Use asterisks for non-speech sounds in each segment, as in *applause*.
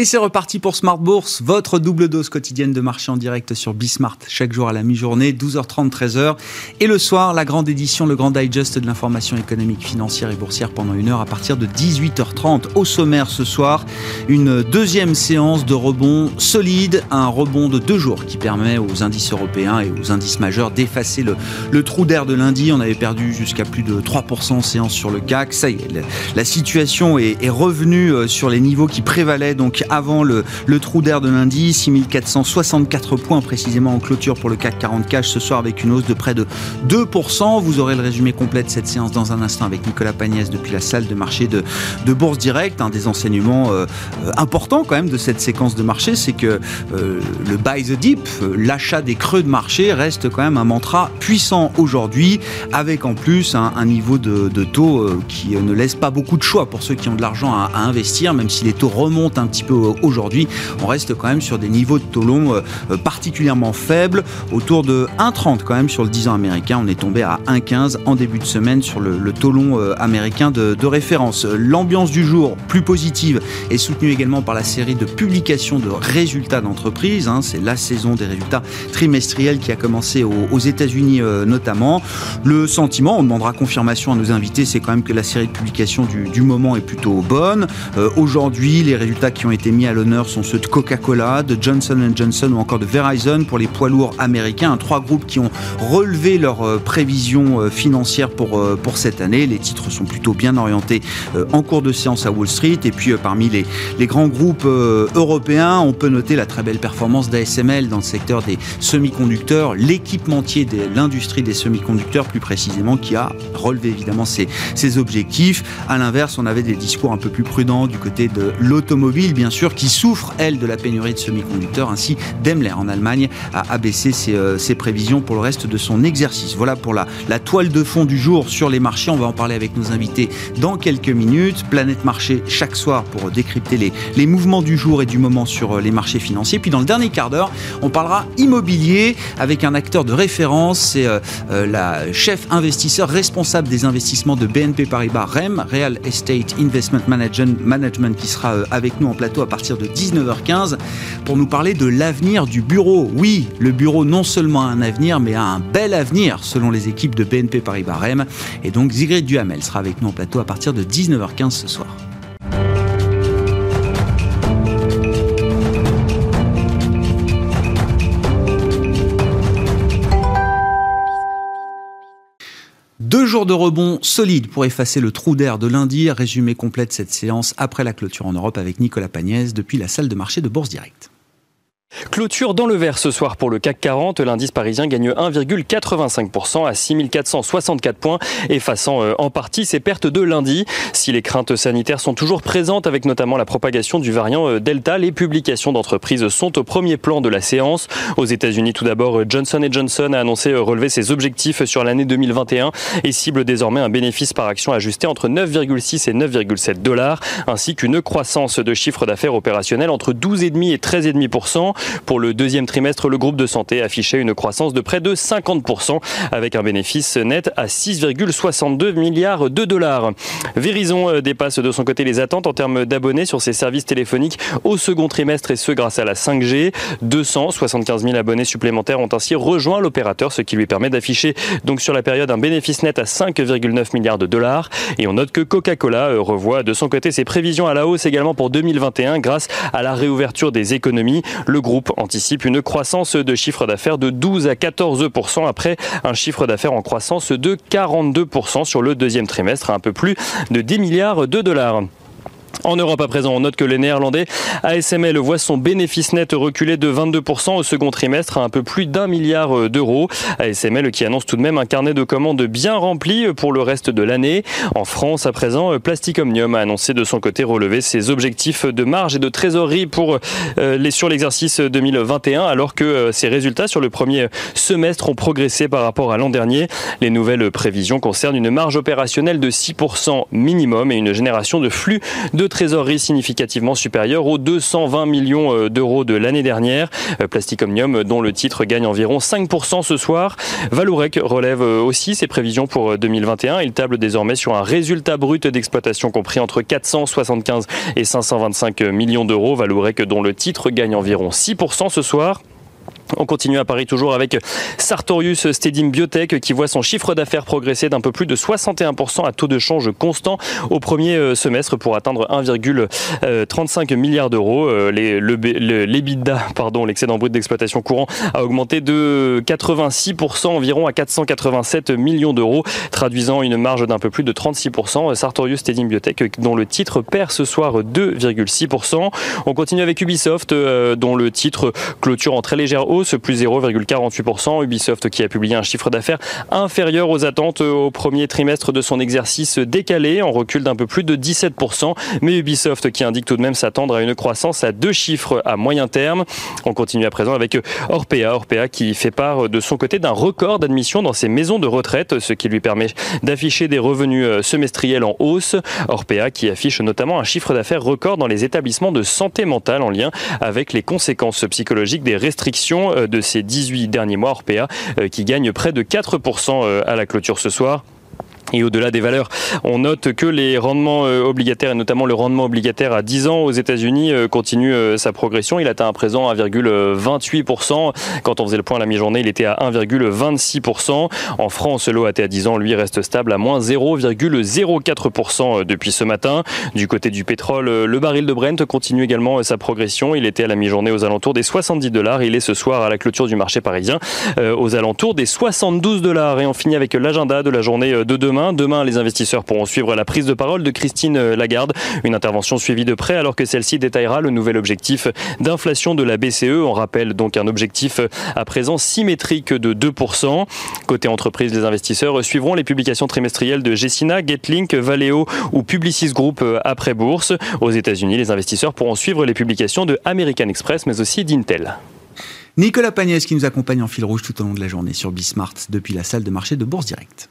Et c'est reparti pour Smart Bourse, votre double dose quotidienne de marché en direct sur Bismart, chaque jour à la mi-journée, 12h30, 13h. Et le soir, la grande édition, le grand digest de l'information économique, financière et boursière pendant une heure à partir de 18h30. Au sommaire ce soir, une deuxième séance de rebond solide, un rebond de deux jours qui permet aux indices européens et aux indices majeurs d'effacer le, trou d'air de lundi. On avait perdu jusqu'à plus de 3% en séance sur le CAC. Ça y est, la situation est, est revenue euh, sur les niveaux qui prévalaient donc avant le, trou d'air de lundi, 6464 points précisément en clôture pour le CAC 40 cash ce soir avec une hausse de près de 2%. Vous aurez le résumé complet de cette séance dans un instant avec Nicolas Pagnès depuis la salle de marché de, Bourse Direct. Un des enseignements euh, euh, importants quand même de cette séquence de marché, c'est que euh, le buy the dip, l'achat des creux de marché reste quand même un mantra puissant aujourd'hui avec en plus un, niveau de, taux qui ne laisse pas beaucoup de choix pour ceux qui ont de l'argent à, à investir, même si les taux remontent un petit peu aujourd'hui. On reste quand même sur des niveaux de taux longs euh, particulièrement faibles, autour de 1,30 quand même sur le 10 ans américain. On est tombé à 1,15 en début de semaine sur le, le euh, américain de, référence. L'ambiance du jour, plus positive, est soutenue également par la série de publications de résultats d'entreprise. Hein. C'est la saison des résultats trimestriels qui a commencé aux, États-Unis euh, notamment. Le sentiment, on demandera confirmation à nos invités, c'est quand même que la série de publications du, moment est plutôt bonne. Aujourd'hui, les résultats qui ont été mis à l'honneur sont ceux de Coca-Cola, de Johnson Johnson ou encore de Verizon pour les poids lourds américains. Trois groupes qui ont relevé leurs euh, prévisions euh, financières pour, euh, pour cette année. Les titres sont plutôt bien orientés en cours de séance à Wall Street. Et puis parmi les, les grands groupes européens, on peut noter la très belle performance d'ASML dans le secteur des semi-conducteurs, l'équipementier de l'industrie des semi-conducteurs plus précisément, qui a relevé évidemment ses, ses objectifs. À l'inverse, on avait des discours un peu plus prudents du côté de l'automobile, bien sûr, qui souffre, elle, de la pénurie de semi-conducteurs. Ainsi, Daimler en Allemagne a abaissé euh, ses, prévisions pour le reste de son exercice. Voilà pour la, toile de fond du jour sur les marchés. On va en parler avec nos invités dans quelques minutes. Planète Marché chaque soir pour décrypter les, mouvements du jour et du moment sur euh, les marchés financiers. Puis dans le dernier quart d'heure, on parlera immobilier avec un acteur de référence. C'est euh, la chef investisseur responsable des investissements de BNP Paribas REM, Real Estate Investment Management, qui sera avec nous en plateau partir de 19h15 pour nous parler de l'avenir du bureau. Oui, le bureau non seulement a un avenir, mais a un bel avenir selon les équipes de BNP Paribas REM. Et donc Zigrid Duhamel sera avec nous en plateau à partir de 19h15 ce soir. Deux jours de rebond solide pour effacer le trou d'air de lundi. Résumé complet de cette séance après la clôture en Europe avec Nicolas Pagnès depuis la salle de marché de Bourse Direct. Clôture dans le vert ce soir pour le CAC 40. L'indice parisien gagne 1,85% à 6464 points, effaçant euh, en partie ses pertes de lundi. Si les craintes sanitaires sont toujours présentes avec notamment la propagation du variant euh, Delta, les publications d'entreprises sont au premier plan de la séance. Aux États-Unis, tout d'abord, euh, Johnson Johnson a annoncé relever ses objectifs sur l'année 2021 et cible désormais un bénéfice par action ajusté entre 9,6 et 9,7 dollars, ainsi qu'une croissance de chiffre d'affaires opérationnel entre 12,5 et 13,5%. Pour le deuxième trimestre, le groupe de santé affichait une croissance de près de 50% avec un bénéfice net à 6,62 milliards de dollars. Verizon euh, dépasse de son côté les attentes en termes d'abonnés sur ses services téléphoniques au second trimestre et ce grâce à la 5G. 275 000 abonnés supplémentaires ont ainsi rejoint l'opérateur, ce qui lui permet d'afficher donc sur la période un bénéfice net à 5,9 milliards de dollars. Et on note que Coca-Cola euh, revoit de son côté ses prévisions à la hausse également pour 2021 grâce à la réouverture des économies. Anticipe une croissance de chiffre d'affaires de 12 à 14% après un chiffre d'affaires en croissance de 42% sur le deuxième trimestre, un peu plus de 10 milliards de dollars. En Europe à présent, on note que les Néerlandais ASML voient son bénéfice net reculer de 22% au second trimestre à un peu plus d'un milliard euh, d'euros. ASML qui annonce tout de même un carnet de commandes bien rempli euh, pour le reste de l'année. En France à présent, euh, Plastic Omnium a annoncé de son côté relever ses objectifs de marge et de trésorerie pour les, sur l'exercice 2021 alors que ses résultats sur le premier semestre ont progressé par rapport à l'an dernier. Les nouvelles prévisions concernent une marge opérationnelle de 6% minimum et une génération de flux de de trésorerie significativement supérieur aux 220 millions d'euros de l'année dernière. Plastic Omnium, dont le titre gagne environ 5% ce soir. Valourec relève aussi ses prévisions pour 2021. Il table désormais sur un résultat brut d'exploitation compris entre 475 et 525 millions d'euros. Valourec, dont le titre gagne environ 6% ce soir. On continue à Paris toujours avec Sartorius Stedim Biotech qui voit son chiffre d'affaires progresser d'un peu plus de 61% à taux de change constant au premier euh, semestre pour atteindre 1,35 milliard d'euros. Euh, L'EBITDA, pardon, l'excédent brut d'exploitation courant a augmenté de 86% environ à 487 millions d'euros, traduisant une marge d'un peu plus de 36%. Sartorius Stedim Biotech dont le titre perd ce soir 2,6%. On continue avec Ubisoft euh, dont le titre clôture en très légère hausse plus 0,48%. Ubisoft qui a publié un chiffre d'affaires inférieur aux attentes au premier trimestre de son exercice décalé, en recul d'un peu plus de 17%. Mais Ubisoft qui indique tout de même s'attendre à une croissance à deux chiffres à moyen terme. On continue à présent avec Orpea. Orpea qui fait part de son côté d'un record d'admission dans ses maisons de retraite, ce qui lui permet d'afficher des revenus semestriels en hausse. Orpea qui affiche notamment un chiffre d'affaires record dans les établissements de santé mentale en lien avec les conséquences psychologiques des restrictions euh, de ces 18 derniers mois, Orpea, euh, qui gagne près de 4% euh, à la clôture ce soir. Et au-delà des valeurs, on note que les rendements euh, obligataires, et notamment le rendement obligataire à 10 ans aux États-Unis, euh, continue euh, sa progression. Il atteint à présent 1,28%. Quand on faisait le point à la mi-journée, il était à 1,26%. En France, l'OAT à 10 ans, lui, reste stable à moins 0,04% depuis ce matin. Du côté du pétrole, le baril de Brent continue également sa progression. Il était à la mi-journée aux alentours des 70 dollars. Il est ce soir à la clôture du marché parisien aux alentours des 72 dollars. Et on finit avec l'agenda de la journée de demain. Demain. les investisseurs pourront suivre la prise de parole de Christine Lagarde, une intervention suivie de près alors que celle-ci détaillera le nouvel objectif d'inflation de la BCE. On rappelle donc un objectif à présent symétrique de 2%. Côté entreprise, les investisseurs suivront les publications trimestrielles de Gessina, Getlink, Valeo ou Publicis Group après bourse. Aux États-Unis, les investisseurs pourront suivre les publications de American Express mais aussi d'Intel. Nicolas Pagnès qui nous accompagne en fil rouge tout au long de la journée sur Bismart depuis la salle de marché de Bourse Direct.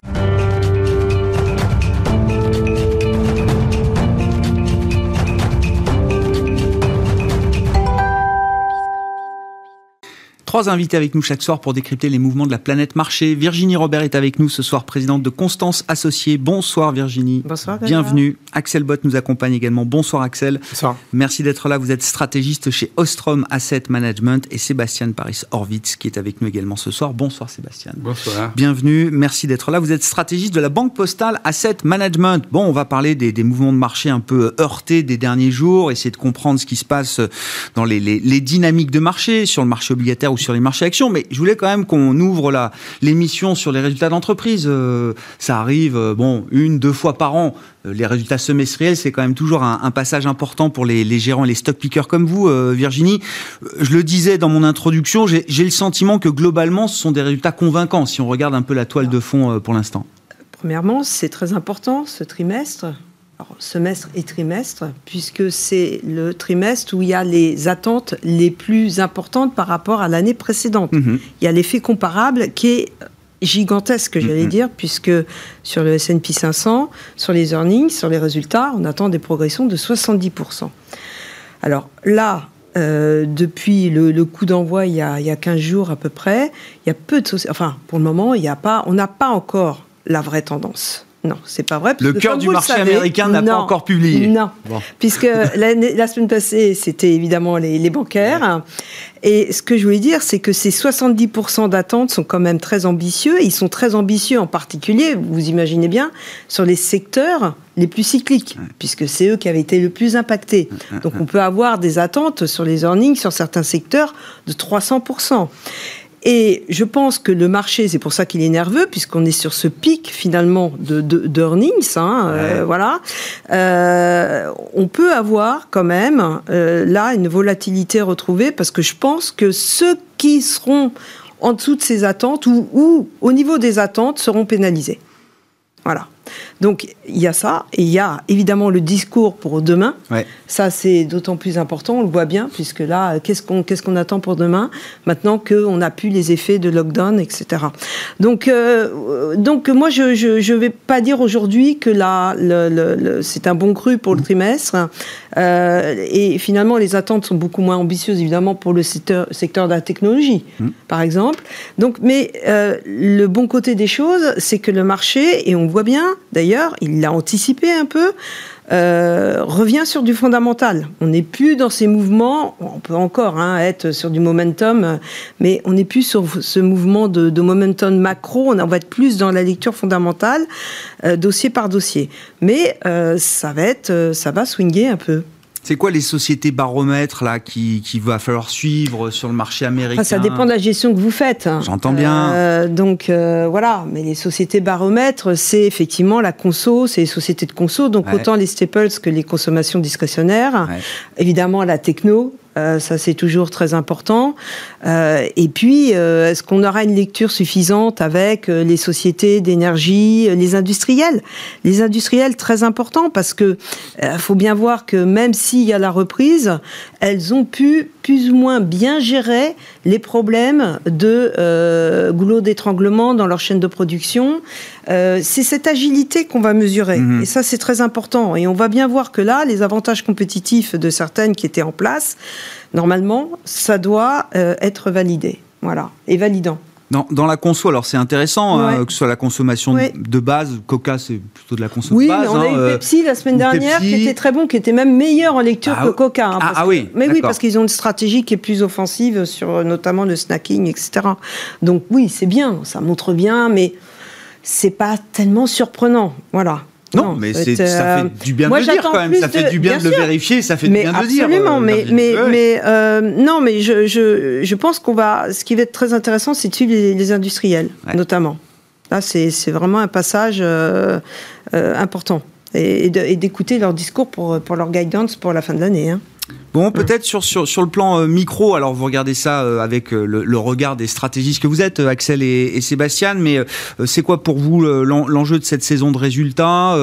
Trois invités avec nous chaque soir pour décrypter les mouvements de la planète marché. Virginie Robert est avec nous ce soir, présidente de Constance Associés. Bonsoir Virginie. Bonsoir. Bienvenue. Axel Bott nous accompagne également. Bonsoir Axel. Bonsoir. Merci d'être là. Vous êtes stratégiste chez Ostrom Asset Management et Sébastien Paris Horvitz qui est avec nous également ce soir. Bonsoir Sébastien. Bonsoir. Bienvenue. Merci d'être là. Vous êtes stratégiste de la Banque Postale Asset Management. Bon, on va parler des, mouvements de marché un peu heurtés des derniers jours, essayer de comprendre ce qui se passe dans les, les dynamiques de marché, sur le marché obligataire ou sur les marchés actions, mais je voulais quand même qu'on ouvre l'émission sur les résultats d'entreprise. Euh, ça arrive, euh, bon, une, deux fois par an. Euh, les résultats semestriels, c'est quand même toujours un, passage important pour les, les, gérants et les stock pickers comme vous, Virginie. Je le disais dans mon introduction, j'ai le sentiment que globalement, ce sont des résultats convaincants si on regarde un peu la toile de fond pour l'instant. Premièrement, c'est très important ce trimestre semestre et trimestre, puisque c'est le trimestre où il y a les attentes les plus importantes par rapport à l'année précédente. Mhm. Il y a l'effet comparable qui est gigantesque, j'allais mhm. dire, puisque sur le S&P 500, sur les earnings, sur les résultats, on attend des progressions de 70%. Alors là, euh, depuis le, coup d'envoi il, y a, il y a 15 jours à peu près, il y a peu de... Enfin, pour le moment, il y a pas, on n'a pas encore la vraie tendance. Non, c'est pas vrai. Le cœur du marché américain n'a pas encore publié. Non, puisque *laughs* la, semaine passée, c'était évidemment les, bancaires. Et ce que je voulais dire, c'est que ces 70% d'attentes sont quand même très ambitieux. Ils sont très ambitieux en particulier, vous imaginez bien, sur les secteurs les plus cycliques, puisque c'est eux qui avaient été le plus impactés. Donc on peut avoir des attentes sur les earnings, sur certains secteurs, de 300%. Et je pense que le marché, c'est pour ça qu'il est nerveux, puisqu'on est sur ce pic finalement de d'earnings. Hein, euh, voilà. Euh, on peut avoir quand même euh, là une volatilité retrouvée, parce que je pense que ceux qui seront en dessous de ces attentes ou, ou au niveau des attentes seront pénalisés. Voilà. Donc il y a ça, et il y a évidemment le discours pour demain. Ouais. Ça, c'est d'autant plus important, on le voit bien, puisque là, qu'est-ce qu'on qu'est-ce qu'on attend pour demain, maintenant qu'on a pu les effets de lockdown, etc. Donc, euh, donc moi, je ne vais pas dire aujourd'hui que là, le, le- le- c'est un bon cru pour le trimestre. Euh, et finalement, les attentes sont beaucoup moins ambitieuses, évidemment, pour le secteur, secteur de la technologie, par exemple. Donc, mais euh, le bon côté des choses, c'est que le marché, et on le voit bien, d'ailleurs, il l'a anticipé un peu, euh, revient sur du fondamental. On n'est plus dans ces mouvements, on peut encore hein, être sur du momentum, mais on n'est plus sur ce mouvement de, momentum macro, on va être plus dans la lecture fondamentale, euh, dossier par dossier. Mais euh, ça va être, ça va swinguer un peu. C'est quoi les sociétés baromètres là qui, qui va falloir suivre sur le marché américain Enfin, ça dépend de la gestion que vous faites. J'entends bien. Euh, donc euh, voilà, mais les sociétés baromètres, c'est effectivement la conso, c'est les sociétés de conso, donc Ouais. autant les staples que les consommations discrétionnaires. Ouais. Évidemment, la techno, euh, ça c'est toujours très important. Euh, et puis, euh, est-ce qu'on aura une lecture suffisante avec les sociétés d'énergie, les industriels? Les industriels, très important parce que faut bien voir que même s'il y a la reprise, elles ont pu plus ou moins bien gérer les problèmes de goulot d'étranglement dans leur chaîne de production. C'est cette agilité qu'on va mesurer. Mhm. Et ça, c'est très important. Et on va bien voir que là, les avantages compétitifs de certaines qui étaient en place, normalement, ça doit euh, être validé. Voilà. Et validant. Dans, dans la conso, alors c'est intéressant, Ouais. que ce soit la consommation de- Ouais. de base, Coca c'est plutôt de la conso Oui, de base. mais on a hein, eu euh, Pepsi la semaine dernière Pepsi. qui était très bon, qui était même meilleur en lecture Ah que oui. Coca. hein, Ah, parce ah que- oui, mais oui, parce qu'ils ont une stratégie qui est plus offensive sur euh, notamment le snacking, etc. Donc oui, c'est bien, ça montre bien, mais c'est pas tellement surprenant. Voilà. Non, mais c'est, c'est, ça fait du bien moi, de le dire quand même. Ça fait de- du bien, bien de le vérifier, ça fait mais du bien de le dire. absolument, mais, mais, Ouais. mais euh, non, mais je, je, je pense qu'on va. Ce qui va être très intéressant, c'est de suivre les, les industriels, Ouais. notamment. Là, c'est vraiment un passage euh, euh, important. Et, d'écouter leur discours pour, pour leur guidance pour la fin de l'année. hein. Bon, peut-être sur, le plan euh, micro, alors vous regardez ça euh, avec euh, le, regard des stratégistes que vous êtes, Axel et, Sébastien, mais c'est quoi pour vous le- l'en- l'enjeu de cette saison de résultats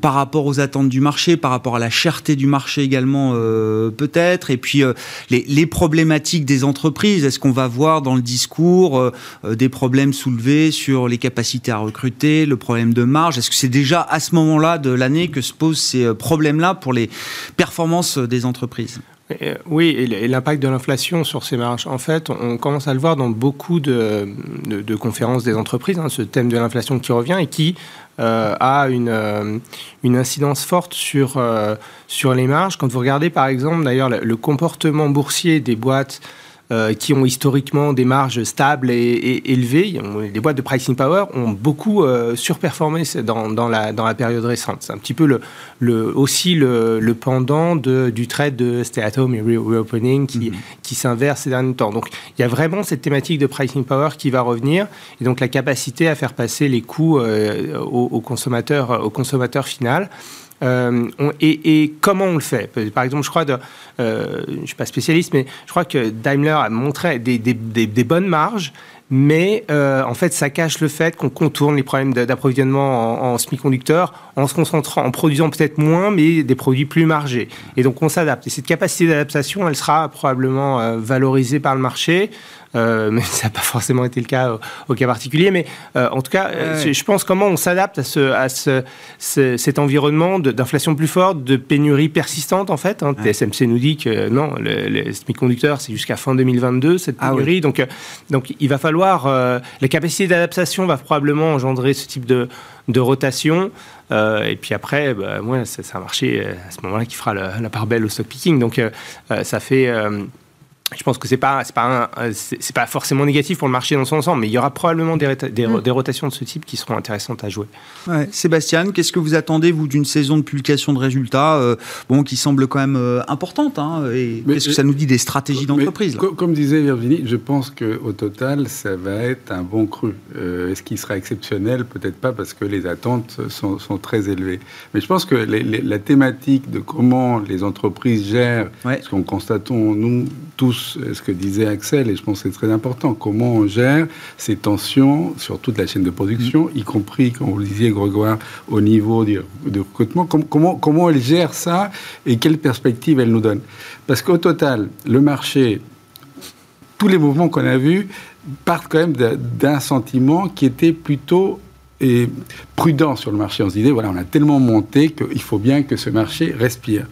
par rapport aux attentes du marché, par rapport à la cherté du marché également peut-être, et puis les, problématiques des entreprises, est-ce qu'on va voir dans le discours des problèmes soulevés sur les capacités à recruter, le problème de marge, est-ce que c'est déjà à ce moment-là de l'année que se posent ces problèmes-là pour les performances des entreprises? Oui, et l'impact de l'inflation sur ces marges. En fait, on commence à le voir dans beaucoup de, conférences des entreprises, hein, ce thème de l'inflation qui revient et qui euh, a une, euh, une incidence forte sur, euh, sur les marges. Quand vous regardez, par exemple, d'ailleurs, le, le comportement boursier des boîtes euh, qui ont historiquement des marges stables et, et élevées, ont- les boîtes de pricing power ont beaucoup euh, surperformé dans, dans, la, dans la période récente. C'est un petit peu le, le, aussi le, le pendant de, du trade de stay at home et re- reopening qui, qui s'inverse ces derniers temps. Donc il y a vraiment cette thématique de pricing power qui va revenir et donc la capacité à faire passer les coûts euh, au, au consommateur, au consommateur final. Euh, et, comment on le fait Par exemple, je crois, euh, je ne suis pas spécialiste, mais je crois que Daimler a montré des, bonnes marges, mais euh, en fait, ça cache le fait qu'on contourne les problèmes d'approvisionnement en, semi-conducteurs en se concentrant, en produisant peut-être moins, mais des produits plus margés. Et donc, on s'adapte. Et cette capacité d'adaptation, elle sera probablement valorisée par le marché. Euh, *laughs* mais ça n'a pas forcément été le cas au, au cas particulier. Mais euh, en tout cas, euh, Ouais. je pense comment on s'adapte à, ce, à ce, ce- cet environnement d'inflation plus forte, de pénurie persistante en fait. Hein. Ouais. TSMC nous dit que non, le, le semi-conducteur c'est jusqu'à fin 2022 cette Ah pénurie. Donc, donc il va falloir euh, la capacité d'adaptation va probablement engendrer ce type de, de rotation. Euh, et puis après, bah, moi, c'est un marché à ce moment-là qui fera le- la part belle au stock picking. Donc euh, ça fait je pense que c'est pas c'est pas c'est c'est pas forcément négatif pour le marché dans son ensemble, mais il y aura probablement des, Mm. des rotations de ce type qui seront intéressantes à jouer. Ouais. Sébastien, qu'est-ce que vous attendez, vous, d'une saison de publication de résultats euh, bon, qui semble quand même euh, importante hein, Et qu'est-ce que ça nous dit des stratégies d'entreprise Comme disait Virginie, je pense qu'au total, ça va être un bon cru. Euh, Est-ce qu'il sera exceptionnel? Peut-être pas, parce que les attentes sont, sont très élevées. Mais je pense que les- les- la thématique de comment les entreprises gèrent, Ouais. ce qu'on constatons, nous, tous tous ce que disait Axel, et je pense que c'est très important, comment on gère ces tensions sur toute la chaîne de production, mm. y compris, comme vous le disiez, Grégoire, au niveau de, recrutement, comment, comment elle gère ça et quelle perspective elle nous donne? Parce qu'au total, le marché, tous les mouvements qu'on a vus partent quand même d'un sentiment qui était plutôt et prudent sur le marché. On se disait, voilà, on a tellement monté qu'il faut bien que ce marché respire.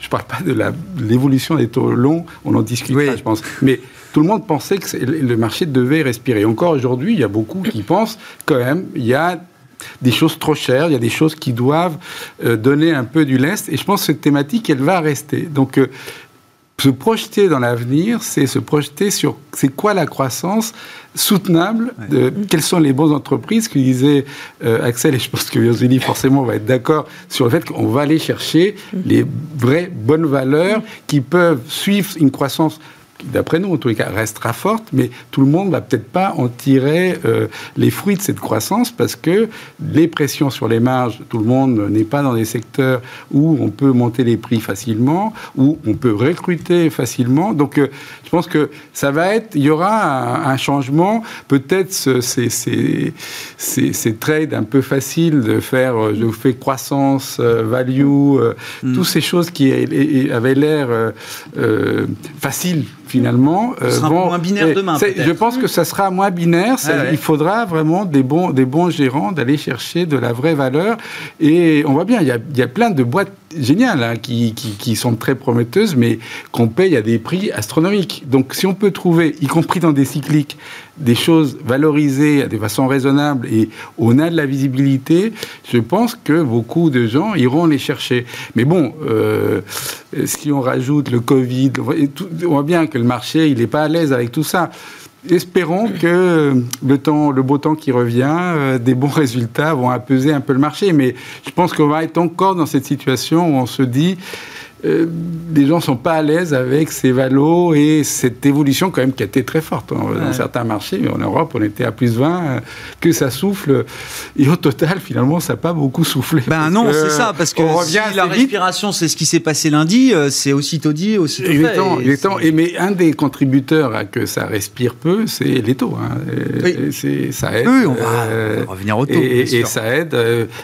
Je ne parle pas de l'évolution des taux longs, on en discutera, je pense. Mais tout le monde pensait que le marché devait respirer. Encore aujourd'hui, il y a beaucoup qui pensent quand même, il y a des choses trop chères, il y a des choses qui doivent euh, donner un peu du lest. Et je pense que cette thématique, elle va rester. Donc, euh, se projeter dans l'avenir, c'est se projeter sur c'est quoi la croissance soutenable, de, quelles sont les bonnes entreprises, que disait euh, Axel, et je pense que Virginie forcément va être d'accord sur le fait qu'on va aller chercher mm. les vraies bonnes valeurs qui peuvent suivre une croissance d'après nous, en tous les cas, restera forte, mais tout le monde va peut-être pas en tirer euh, les fruits de cette croissance parce que les pressions sur les marges, tout le monde n'est pas dans des secteurs où on peut monter les prix facilement, où on peut recruter facilement. Donc, euh, je pense que ça va être, il y aura un, changement. Peut-être ces, ces, ces, trades un peu faciles de faire, euh, je vous fais croissance, value, mm. toutes ces choses qui avaient l'air faciles finalement. Ce sera moins binaire demain. Je pense que ça sera moins binaire. Il faudra vraiment des bons, des bons gérants d'aller chercher de la vraie valeur. Et on voit bien, il y a, il y a plein de boîtes géniales hein, qui, qui, qui, sont très prometteuses, mais qu'on paye à des prix astronomiques. Donc si on peut trouver, y compris dans des cycliques, des choses valorisées de façon raisonnable et on a de la visibilité, je pense que beaucoup de gens iront les chercher. Mais bon, euh, si on rajoute le Covid, on voit bien que le marché, il n'est pas à l'aise avec tout ça. Espérons que le temps, le beau temps qui revient, euh, des bons *laughs* résultats vont apaiser un peu le marché. Mais je pense qu'on va être encore dans cette situation où on se dit euh, les gens sont pas à l'aise avec ces valos et cette évolution quand même qui a été très forte hein, dans certains marchés. En Europe, on était à plus 20, euh, que ça souffle. Et au total, finalement, ça n'a pas beaucoup soufflé. Ben non, c'est ça, parce que si la respiration, c'est ce qui s'est passé lundi, euh, c'est aussitôt dit, aussitôt exactement, fait. Exactement. Et, mais un des contributeurs à que ça respire peu, c'est les taux. Hein. Oui. Ça aide. Oui, on va, revenir aux taux. Et, et ça aide.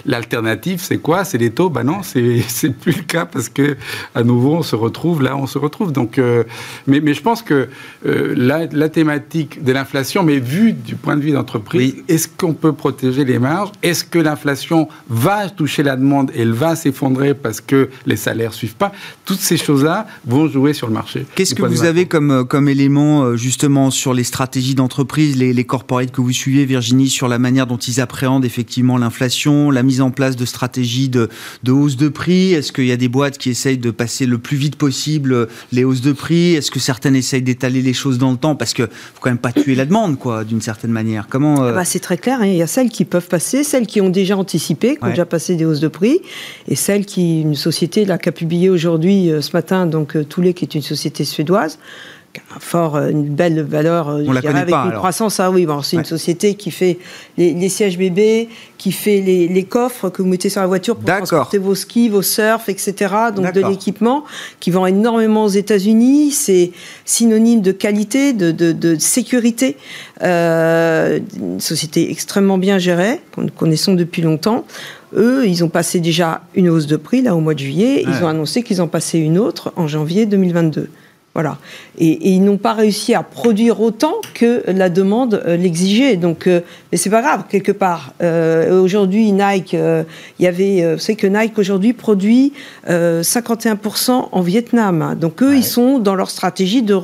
L'alternative, c'est quoi? C'est les taux? Ben non, c'est *laughs* plus le cas parce que à nouveau, on se retrouve là, on se retrouve. Donc, euh, mais, mais, je pense que euh, la, thématique de l'inflation, mais vue du point de vue d'entreprise, est-ce qu'on peut protéger les marges? Est-ce que l'inflation va toucher la demande et elle va s'effondrer parce que les salaires suivent pas? Toutes ces choses-là vont jouer sur le marché. Qu'est-ce que vous avez comme, euh, comme élément justement sur les stratégies d'entreprise, les, les corporates que vous suivez, Virginie, sur la manière dont ils appréhendent effectivement l'inflation, la mise en place de stratégies de, de hausse de prix? Est-ce qu'il y a des boîtes qui essayent de passer le plus vite possible les hausses de prix? Est-ce que certaines essayent d'étaler les choses dans le temps? Parce que faut quand même pas tuer la demande, quoi, d'une certaine manière. Comment euh, ah bah, C'est très clair. Hein. Il y a celles qui peuvent passer, celles qui ont déjà anticipé, qui ont déjà passé des hausses de prix, et celles qui, une société là, qui a publié aujourd'hui, euh, ce matin, donc euh, Toulet, qui est une société suédoise, un fort, euh, une belle valeur euh, On la avec pas, une croissance. Ah oui, bon, c'est une société qui fait les, sièges bébés, qui fait les, coffres que vous mettez sur la voiture pour transporter vos skis, vos surfs, etc. Donc de l'équipement qui vend énormément aux États-Unis. C'est synonyme de qualité, de, de, sécurité. Euh, une société extrêmement bien gérée, que nous connaissons depuis longtemps. Eux, ils ont passé déjà une hausse de prix là au mois de juillet. Ils ont annoncé qu'ils en passaient une autre en janvier 2022. Voilà. Et, ils n'ont pas réussi à produire autant que la demande euh, l'exigeait. Donc, euh, mais c'est pas grave quelque part. Euh, aujourd'hui, Nike, il y avait, vous savez que Nike aujourd'hui produit 51% en Vietnam. Donc eux, ils sont dans leur stratégie de,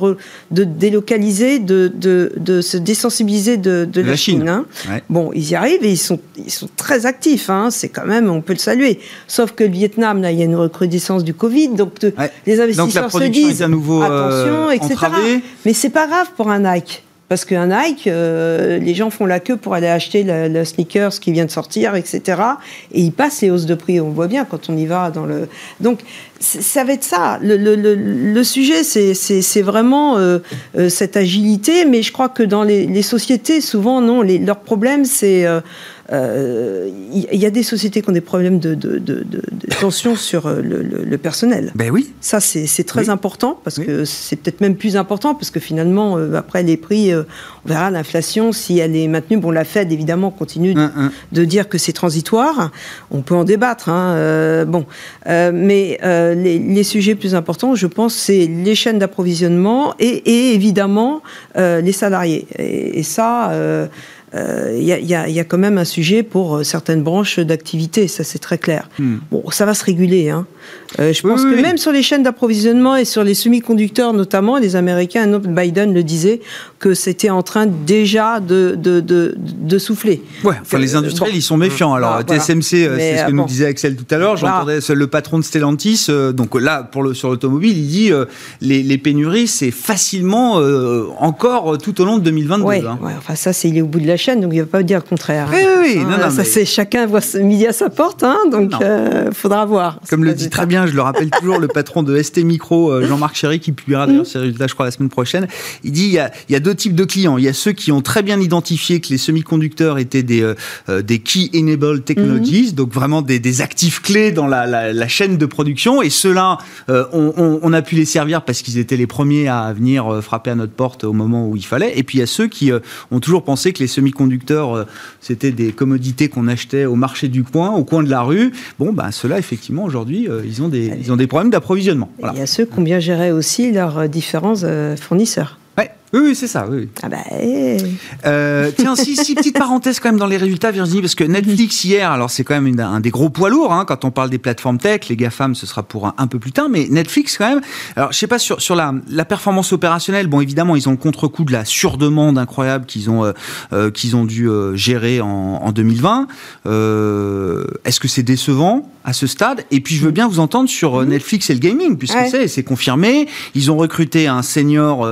de délocaliser, de, de, se désensibiliser de, la, Chine. Hein. Bon, ils y arrivent et ils sont, ils sont très actifs. Hein. C'est quand même, on peut le saluer. Sauf que le Vietnam, là, il y a une recrudescence du Covid, donc les investisseurs se disent à nouveau, attention, etc. Mais c'est pas grave pour un Nike. Parce qu'un Nike, euh, les gens font la queue pour aller acheter le, sneakers qui vient de sortir, etc. Et ils passent les hausses de prix. On voit bien quand on y va dans le. Donc, ça va être ça. Le, le, le sujet, c'est vraiment euh, euh, cette agilité. Mais je crois que dans les, les sociétés, souvent, non. Les, leur problème, c'est il y, a des sociétés qui ont des problèmes de, de, de, de tension sur le, le, personnel. Ben oui. Ça, c'est très important parce que c'est peut-être même plus important parce que finalement, après les prix, on verra l'inflation si elle est maintenue. Bon, la Fed évidemment continue de, dire que c'est transitoire. On peut en débattre. Hein, bon, mais les, les, sujets plus importants, je pense, c'est les chaînes d'approvisionnement et, et, évidemment les salariés. Et, et ça, il euh, y, a, quand même un sujet pour euh, certaines branches d'activité, ça c'est très clair. Hmm. Bon, ça va se réguler. Hein. Euh, je pense que même sur les chaînes d'approvisionnement et sur les semi-conducteurs notamment, les Américains, Biden le disait, que c'était en train déjà de, de, de, souffler. Ouais, enfin les industriels, ils sont méfiants. Alors TSMC, c'est ce que nous disait Axel tout à l'heure, j'entendais le patron de Stellantis, donc là, pour le, sur l'automobile, il dit les, pénuries, c'est facilement encore tout au long de 2022. Ouais, hein. enfin ça, c'est il est au bout de la chaîne, donc il ne va pas dire le contraire. Oui, oui, non, non, ça c'est chacun voit midi à sa porte, hein, donc il euh, faudra voir. Comme le dit très bien, je le rappelle *laughs* toujours, le patron de ST Micro, euh, Jean-Marc Chéry, qui publiera d'ailleurs ses résultats, je crois, la semaine prochaine. Il dit il y, a, il y a deux types de clients. Il y a ceux qui ont très bien identifié que les semi-conducteurs étaient des, euh, des key enabled technologies, mm. donc vraiment des, des, actifs clés dans la, la, la chaîne de production. Et ceux-là, on, on, on, a pu les servir parce qu'ils étaient les premiers à venir frapper à notre porte au moment où il fallait. Et puis il y a ceux qui ont toujours pensé que les semi-conducteurs, c'était des commodités qu'on achetait au marché du coin, au coin de la rue. Bon, ben ceux-là, effectivement, aujourd'hui, euh, ils, ont des, ils ont des problèmes d'approvisionnement. Il y a ceux qui ont bien géré aussi leurs euh, différents euh, fournisseurs. Oui, oui c'est ça. Oui. Ah bah, eh. euh, tiens, si, si, petite parenthèse quand même dans les résultats, Virginie, parce que Netflix hier, alors c'est quand même un des gros poids lourds hein, quand on parle des plateformes tech. Les GAFAM, ce sera pour un, un, peu plus tard, mais Netflix quand même. Alors, je sais pas sur sur la, la performance opérationnelle. Bon, évidemment, ils ont le contre-coup de la surdemande incroyable qu'ils ont euh, euh qu'ils ont dû gérer en, en 2020. Euh, Est-ce que c'est décevant à ce stade? Et puis, je veux bien vous entendre sur euh, Netflix et le gaming, puisque c'est c'est confirmé. Ils ont recruté un senior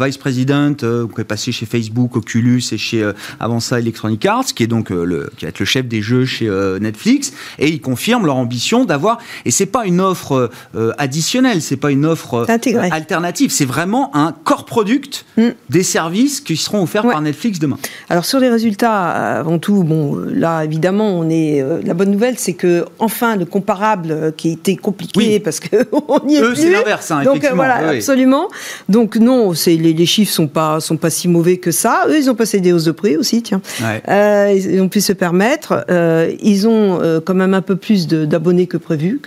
vice-président euh, qui est passé chez Facebook, Oculus et chez euh, avant ça Electronic Arts, qui est donc euh, le qui va être le chef des jeux chez Netflix, et ils confirment leur ambition d'avoir. Et c'est pas une offre additionnelle, c'est pas une offre alternative, c'est vraiment un core product mm. des services qui seront offerts par Netflix demain. Alors sur les résultats, avant tout, bon là évidemment on est la bonne nouvelle, c'est que enfin le comparable qui était compliqué parce que *laughs* on y est Eux, c'est l'inverse, hein, donc voilà absolument. Donc non, c'est les, les chiffres sont pas sont pas si mauvais que ça. Eux, ils ont passé des hausses de prix aussi, tiens. Euh, ils ont pu se permettre. Euh, ils ont euh, quand même un peu plus d'abonnés que prévu,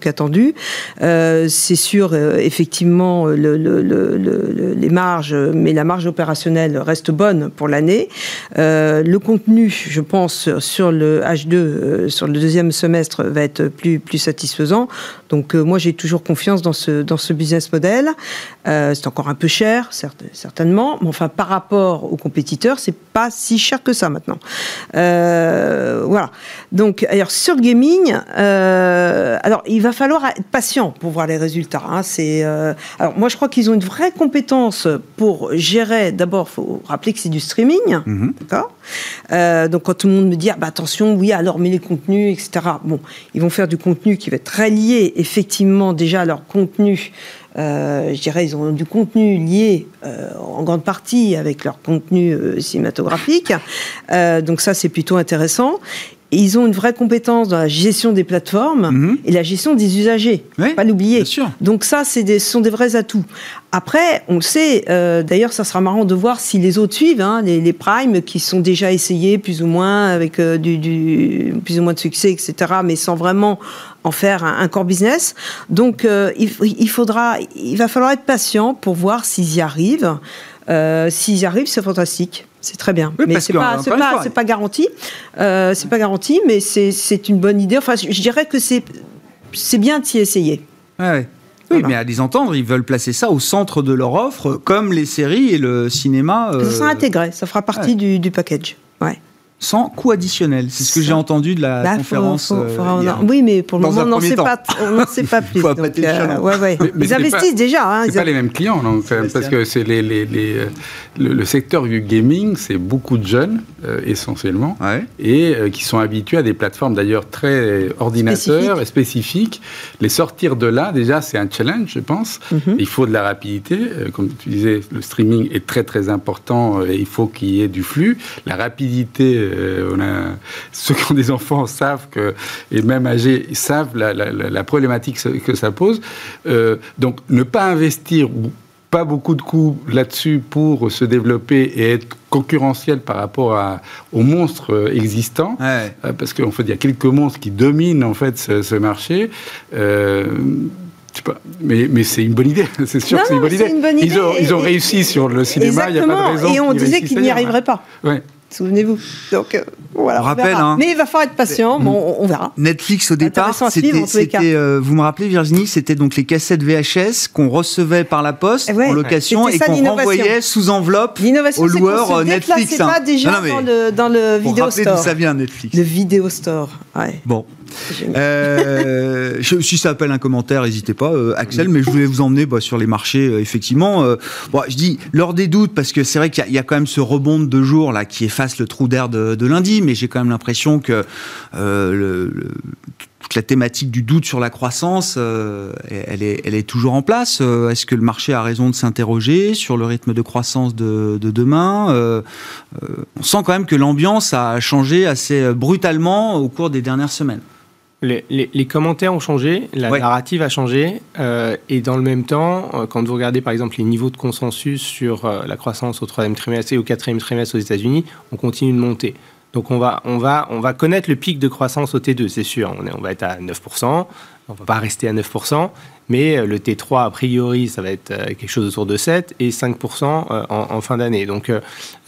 qu'attendu. Que, c'est sûr, effectivement, le, les marges, mais la marge opérationnelle reste bonne pour l'année. le contenu, je pense, sur le H2, sur le deuxième semestre, va être plus plus satisfaisant. Donc moi, j'ai toujours confiance dans ce dans ce business model. c'est encore un peu cher, certes certainement, mais enfin par rapport aux compétiteurs, c'est pas si cher que ça maintenant. Euh, voilà. Donc, alors sur le gaming, euh, alors il va falloir être patient pour voir les résultats. Hein. C'est euh, alors moi je crois qu'ils ont une vraie compétence pour gérer. D'abord, faut rappeler que c'est du streaming, mhm. d'accord? donc quand tout le monde me dit ah, bah attention, oui alors mais les contenus, etc. Bon, ils vont faire du contenu qui va être très lié effectivement déjà à leur contenu je dirais, ils ont du contenu lié euh, en grande partie avec leur contenu euh, cinématographique. donc ça, c'est plutôt intéressant. Ils ont une vraie compétence dans la gestion des plateformes mhm. et la gestion des usagers. pas l'oublier. Donc ça, des, ce sont des vrais atouts. Après, on le sait. D'ailleurs, ça sera marrant de voir si les autres suivent. Hein, les, les primes qui sont déjà essayés plus ou moins avec du, du, plus ou moins de succès, etc. Mais sans vraiment en faire un, core business. Donc, euh, il, faudra, il va falloir être patient pour voir s'ils y arrivent. Euh, s'ils y arrivent, c'est fantastique. C'est très bien. mais c'est pas, pas, pas, garanti. Euh, c'est pas garanti, mais c'est une bonne idée. Enfin, je, dirais que c'est bien d'y essayer. Ouais, Oui, mais à les entendre, ils veulent placer ça au centre de leur offre, comme les séries et le cinéma. Ça sera intégré, ça fera partie du, du package. Sans coût additionnel. C'est ce que j'ai entendu de la bah, conférence. Euh, oui, mais pour le moment, on n'en sait pas, on sait pas *laughs* plus. donc, euh, ouais, ouais. Mais, ils investissent déjà. Hein, c'est pas les mêmes clients, donc, parce que c'est les, les, les, euh, le, secteur du gaming, c'est beaucoup de jeunes essentiellement, et qui sont habitués à des plateformes d'ailleurs très ordinateurs et spécifiques. Les sortir de là, déjà, c'est un challenge, je pense. Mhm. Il faut de la rapidité, comme tu disais, le streaming est très très important et il faut qu'il y ait du flux. La rapidité euh, on a, ceux qui ont des enfants savent que, et même âgés, savent la, la, la problématique que ça pose. Euh, donc, ne pas investir ou pas beaucoup de coûts là-dessus pour se développer et être concurrentiel par rapport à, aux monstres existants, Ouais. euh, parce qu'en fait, il y a quelques monstres qui dominent en fait ce, ce marché. Euh, pas, mais, mais c'est une bonne idée, *laughs* c'est sûr Non, que c'est une bonne idée. Ils ont, ils ont et- réussi sur le cinéma, il n'y a pas de raison. Et on disait qu'ils n'y ailleurs. arriveraient pas. Ouais. Souvenez-vous. Donc, euh, voilà. On on rappelle, hein. Mais il va falloir être patient. Bon, on, on verra. Netflix au départ, c'était, euh, vous me rappelez Virginie, c'était donc les cassettes VHS qu'on recevait par la poste Eh ouais, en location et qu'on renvoyait sous enveloppe aux loueurs euh, se Netflix. déplaçait hein. pas déjà Non, non, dans le, dans le vidéo rappeler d'où store. ça vient Netflix. Le vidéo store. Ouais. Bon. Euh, si ça appelle un commentaire, n'hésitez pas, euh, Axel. Mais je voulais vous emmener bah, sur les marchés, euh, effectivement. Je dis l'heure des doutes parce que c'est vrai qu'il y, a- quand même ce rebond de deux jours là qui efface le trou d'air de, lundi. Mais j'ai quand même l'impression que toute la thématique du doute sur la croissance, elle, est, toujours en place. Est-ce que le marché a raison de s'interroger sur le rythme de croissance de, de demain On sent quand même que l'ambiance a changé assez brutalement au cours des dernières semaines. Les, les- les commentaires ont changé, la Ouais. narrative a changé, euh, et dans le même temps, euh, quand vous regardez par exemple les niveaux de consensus sur euh, la croissance au troisième trimestre et au quatrième trimestre aux États-Unis, on continue de monter. Donc on va, on va, on va connaître le pic de croissance au T2, c'est sûr. On, est- on va être à 9%, on va pas rester à 9%, mais le T3, a priori, ça va être quelque chose autour de 7% et 5% euh, en, en fin d'année. Donc,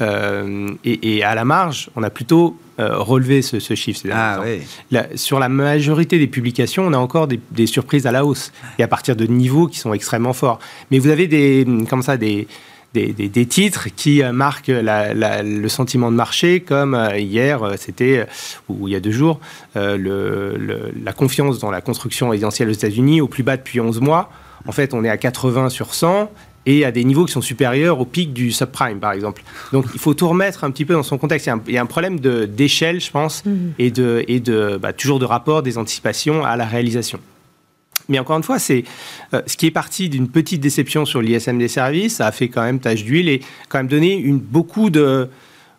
euh, et, et à la marge, on a plutôt euh, relevé ce, ce chiffre. ces Ah temps. oui. La- sur la majorité des publications, on a encore des, des surprises à la hausse et à partir de niveaux qui sont extrêmement forts. Mais vous avez des, comme ça, des, des, des- des titres qui euh, marquent la- la- le sentiment de marché, comme euh, hier, c'était, ou il y a deux jours, euh, le- le- la confiance dans la construction résidentielle aux États-Unis au plus bas depuis 11 mois. En fait, on est à 80 sur 100 et à des niveaux qui sont supérieurs au pic du subprime, par exemple. Donc, il faut tout remettre un petit peu dans son contexte. Il y a un, il y a un problème d'échelle, je pense, et de, et de bah, toujours de rapport des anticipations à la réalisation. Mais encore une fois, c'est euh, ce qui est parti d'une petite déception sur l'ISM des services, ça a fait quand même tache d'huile et quand même donné une, beaucoup de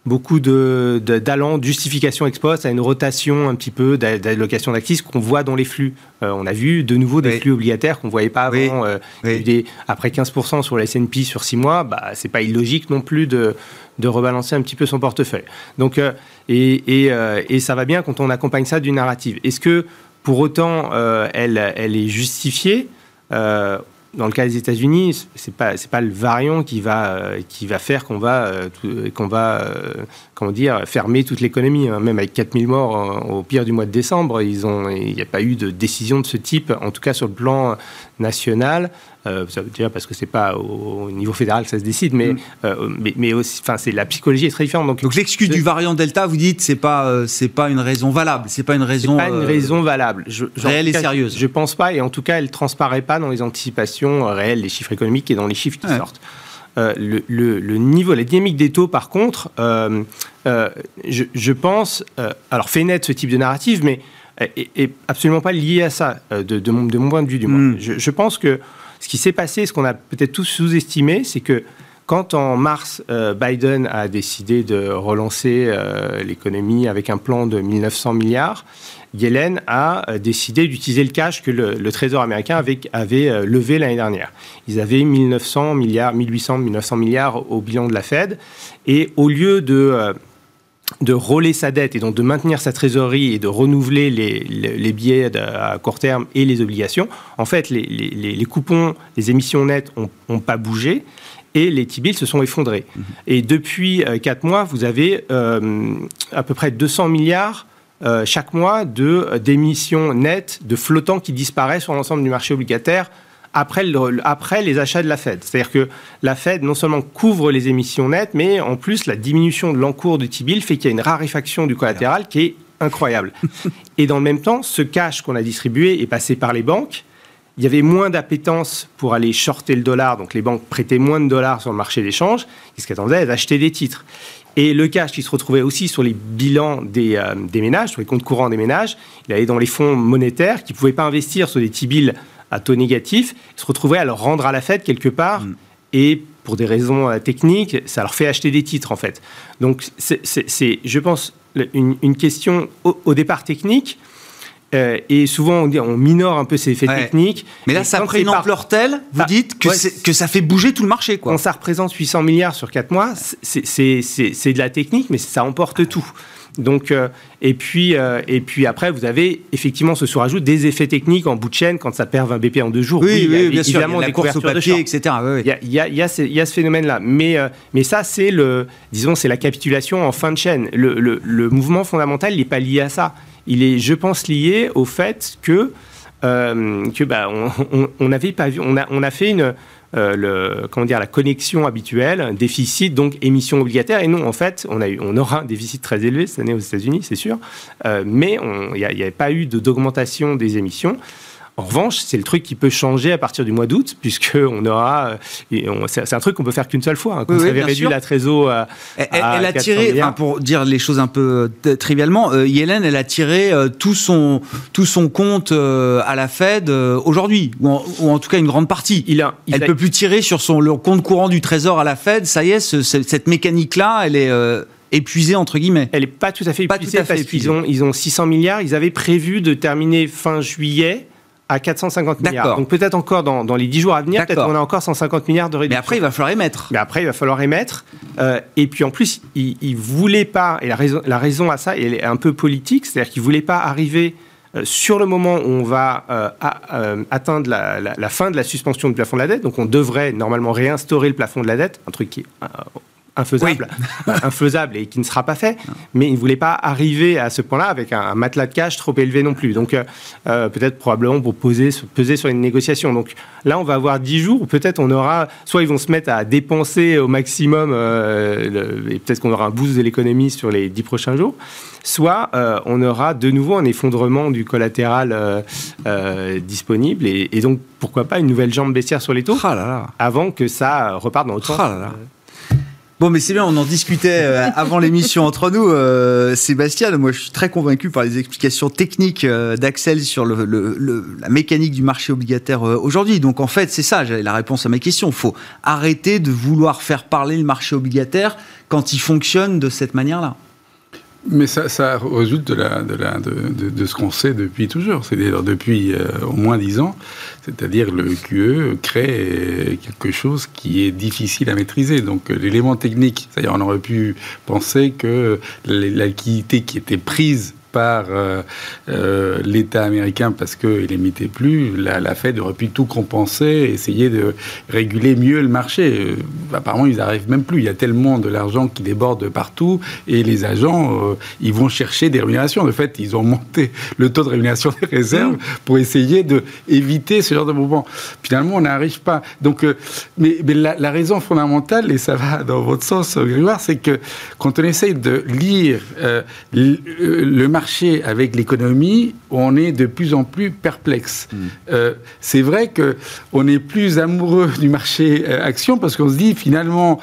beaucoup de, d'allants, de justification ex post à une rotation un petit peu d'a- d'allocation d'actifs qu'on voit dans les flux. Euh, on a vu de nouveau des Oui. flux obligataires qu'on ne voyait pas avant. Oui. Euh, Oui. des- après 15% sur la S&P sur 6 mois, bah, c'est pas illogique non plus de, de rebalancer un petit peu son portefeuille. Donc, euh, et, et, et ça va bien quand on accompagne ça d'une narrative. Est-ce que pour autant elle, elle est justifiée? Dans le cas des États-Unis, c'est pas c'est pas le variant qui va euh, qui va faire qu'on va euh, qu'on va euh, comment dire fermer toute l'économie. hein. Même avec 4000 morts au pire du mois de décembre, ils ont il n'y a pas eu de décision de ce type, en tout cas sur le plan national. Euh, dire parce que c'est pas au, au niveau fédéral que ça se décide, mais Mm. euh, mais, mais aussi, enfin c'est la psychologie est très différente. Donc Donc l'excuse du variant Delta, vous dites, c'est pas, euh, c'est pas une raison valable, c'est pas une raison. pas une euh, raison valable. Je, réelle et cas, sérieuse. Je pense pas, et en tout cas, elle transparaît pas dans les anticipations réelles des chiffres économiques et dans les chiffres qui Ouais. sortent. Le, le- le niveau, la dynamique des taux, par contre, je, je pense, alors fait naître ce type de narrative, mais est, absolument pas lié à ça, de, de mon, de mon point de vue du moins. Mm. Je, je pense que ce qui s'est passé, ce qu'on a peut-être tous sous-estimé, c'est que quand en mars, euh, Biden a décidé de relancer euh, l'économie avec un plan de 1900 milliards, Yellen a euh, décidé d'utiliser le cash que le, Trésor américain avait, levé l'année dernière. Ils avaient 1900 milliards, 1800, 1900 milliards au bilan de la Fed. Et au lieu de, de rouler sa dette et donc de maintenir sa trésorerie et de renouveler les, les, les billets à court terme et les obligations, en fait, les, les- coupons, les émissions nettes n'ont pas bougé et les T-bills se sont effondrés. Et depuis 4 mois, vous avez euh, à peu près 200 milliards euh, chaque mois de euh, d'émissions nettes de flottants qui disparaissent sur l'ensemble du marché obligataire après, le- après les achats de la Fed. C'est-à-dire que la Fed non seulement couvre les émissions nettes, mais en plus la diminution de l'encours de T-bill fait qu'il y a une raréfaction du collatéral qui est incroyable. *laughs* Et dans le même temps, ce cash qu'on a distribué est passé par les banques. Il y avait moins d'appétence pour aller shorter le dollar, donc les banques prêtaient moins de dollars sur le marché d'échange, ce qui attendait d'acheter des titres. Et le cash qui se retrouvait aussi sur les bilans des, euh, des ménages, sur les comptes courants des ménages, il allait dans les fonds monétaires qui ne pouvaient pas investir sur des T-bills à taux négatif, se retrouvait à leur rendre à la Fed quelque part et pour des raisons euh, techniques, ça leur fait acheter des titres en fait. Donc c'est, je pense, une, question au, départ technique. Euh, et souvent, on, dit, on minore un peu ces effets techniques. Mais là, ça prend une ampleur telle, vous ah, dites, que, que, ça fait bouger tout le marché. Quoi. Quand ça représente 800 milliards sur 4 mois, c'est de la technique, mais ça emporte tout. Donc, euh, et, puis, euh, et puis après, vous avez effectivement ce sous-rajout des effets techniques en bout de chaîne quand ça perd 20 BP en deux jours. Oui, oui, bien sûr, il y a la course au papier, etc. Il, y a, il, y a, ce, phénomène-là. Mais, euh, mais ça, c'est le, disons, c'est la capitulation en fin de chaîne. Le, le, mouvement fondamental, n'est pas lié à ça. Il est, je pense, lié au fait que, que bah, on n'avait pas vu, on a, on a fait une euh, comment dire, la connexion habituelle, déficit, donc émission obligataire. Et non, en fait, on, a eu, on aura un déficit très élevé cette année aux États-Unis, c'est sûr, euh, mais il n'y avait pas eu d'augmentation des émissions. En revanche, c'est le truc qui peut changer à partir du mois d'août, puisque on aura. C'est un truc qu'on peut faire qu'une seule fois. Hein, quand avait réduit la trésor à, elle, a tiré, pour dire les choses un peu euh, trivialement, euh, Yellen, elle a tiré euh, tout son tout son compte à la Fed aujourd'hui, ou, en tout cas une grande partie. Il a, elle peut plus tirer sur son le compte courant du Trésor à la Fed. Ça y est, cette mécanique-là, elle est épuisée entre guillemets. Elle n'est pas tout à fait épuisée parce qu'ils ont, ils ont 600 milliards. Ils avaient prévu de terminer fin juillet à 450 milliards. Donc peut-être encore dans, dans, les 10 jours à venir, peut-être qu'on a encore 150 milliards de réduction. Mais après, il va falloir émettre. Mais après, il va falloir émettre. Euh, et puis en plus, il ne voulait pas, et la raison, la raison à ça, elle est un peu politique, c'est-à-dire qu'il ne voulait pas arriver euh, sur le moment où on va euh, atteindre la, la, la, fin de la suspension du plafond de la dette. Donc on devrait normalement réinstaurer le plafond de la dette, un truc qui infaisable, *laughs* infaisable et qui ne sera pas fait. Mais il ne voulait pas arriver à ce point-là avec un, matelas de cash trop élevé non plus. Donc euh, euh, peut-être probablement pour poser, peser sur une négociation. Donc là, on va avoir 10 jours où peut-être on aura, soit ils vont se mettre à dépenser au maximum euh, et peut-être qu'on aura un boost de l'économie sur les 10 prochains jours, soit on aura de nouveau un effondrement du collatéral disponible et, donc pourquoi pas une nouvelle jambe baissière sur les taux ah avant que ça reparte dans l'autre sens. Ah Bon, mais c'est bien, on en discutait euh, avant l'émission entre nous, euh, Sébastien. Moi, je suis très convaincu par les explications techniques euh, d'Axel sur le, la mécanique du marché obligataire aujourd'hui. Donc, en fait, c'est ça, la réponse à ma question. Il faut arrêter de vouloir faire parler le marché obligataire quand il fonctionne de cette manière-là. Mais ça, ça, résulte de, la, de, la, de, de, ce qu'on sait depuis toujours, c'est-à-dire depuis euh, au moins dix ans, c'est-à-dire le QE crée quelque chose qui est difficile à maîtriser. Donc l'élément technique, c'est-à-dire on aurait pu penser que la liquidité qui était prise par euh, euh, l'État américain parce qu'il n'émettait plus, la, Fed aurait pu tout compenser, essayer de réguler mieux le marché. Euh, apparemment, ils n'arrivent même plus. Il y a tellement de l'argent qui déborde partout et les agents, ils vont chercher des rémunérations. De fait, ils ont monté le taux de rémunération des réserves pour essayer d'éviter ce genre de mouvement. Finalement, on n'arrive pas. Donc, mais, la, raison fondamentale, et ça va dans votre sens, Grégoire, c'est que quand on essaye de lire le, le avec l'économie, on est de plus en plus perplexe. Mm. Euh, c'est vrai que on est plus amoureux du marché euh, action parce qu'on se dit finalement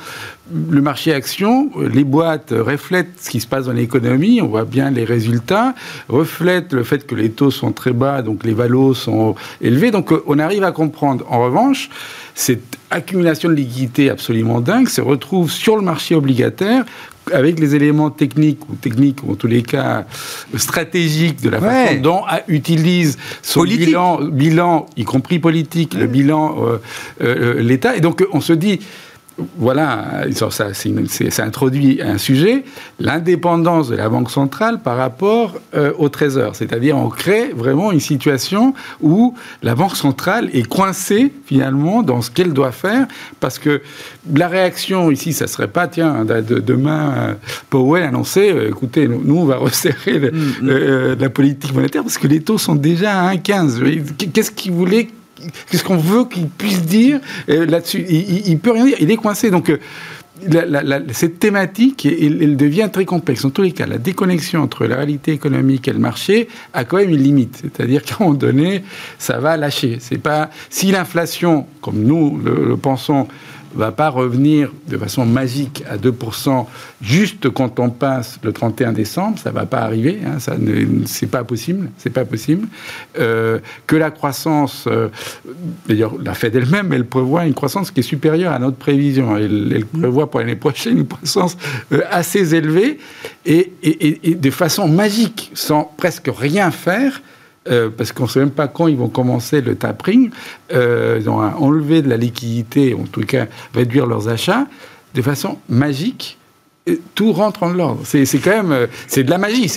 le marché action, les boîtes reflètent ce qui se passe dans l'économie, on voit bien les résultats, reflètent le fait que les taux sont très bas, donc les valos sont élevés, donc euh, on arrive à comprendre. En revanche, cette accumulation de liquidités absolument dingue se retrouve sur le marché obligataire avec les éléments techniques, ou techniques, ou en tous les cas stratégiques de la façon dont utilise son bilan, bilan, y compris politique, le bilan, euh, euh, l'État. Et donc on se dit, voilà, ça, introduit un sujet, l'indépendance de la Banque centrale par rapport euh, au Trésor. C'est-à-dire, on crée vraiment une situation où la Banque centrale est coincée, finalement, dans ce qu'elle doit faire, parce que la réaction ici, ça serait pas, tiens, demain, euh, Powell annonçait, euh, écoutez, nous, on va *laughs* resserrer mm, mm. la politique monétaire, parce que les taux sont déjà à 1,15. Qu'est-ce qu'il voulait qu'est-ce qu'on veut qu'il puisse dire euh, là-dessus? Il, ne peut rien dire, il est coincé. Donc, euh, cette thématique, elle, devient très complexe. En tous les cas, la déconnexion entre la réalité économique et le marché a quand même une limite. C'est-à-dire qu'à un moment donné, ça va lâcher. C'est pas si l'inflation, comme nous le, pensons, va pas revenir de façon magique à 2% juste quand on passe le 31 décembre. Ça va pas arriver. Hein, ça c'est pas possible. C'est pas possible. Euh, que la croissance, euh, d'ailleurs, la Fed elle-même, elle prévoit une croissance qui est supérieure à notre prévision. Elle, prévoit pour l'année prochaine une croissance euh, assez élevée et, de façon magique, sans presque rien faire. Euh, parce qu'on ne sait même pas quand ils vont commencer le tapering, euh, ils ont enlevé de la liquidité, en tout cas réduire leurs achats, de façon magique, tout rentre en ordre. C'est quand même, euh, c'est de la magie.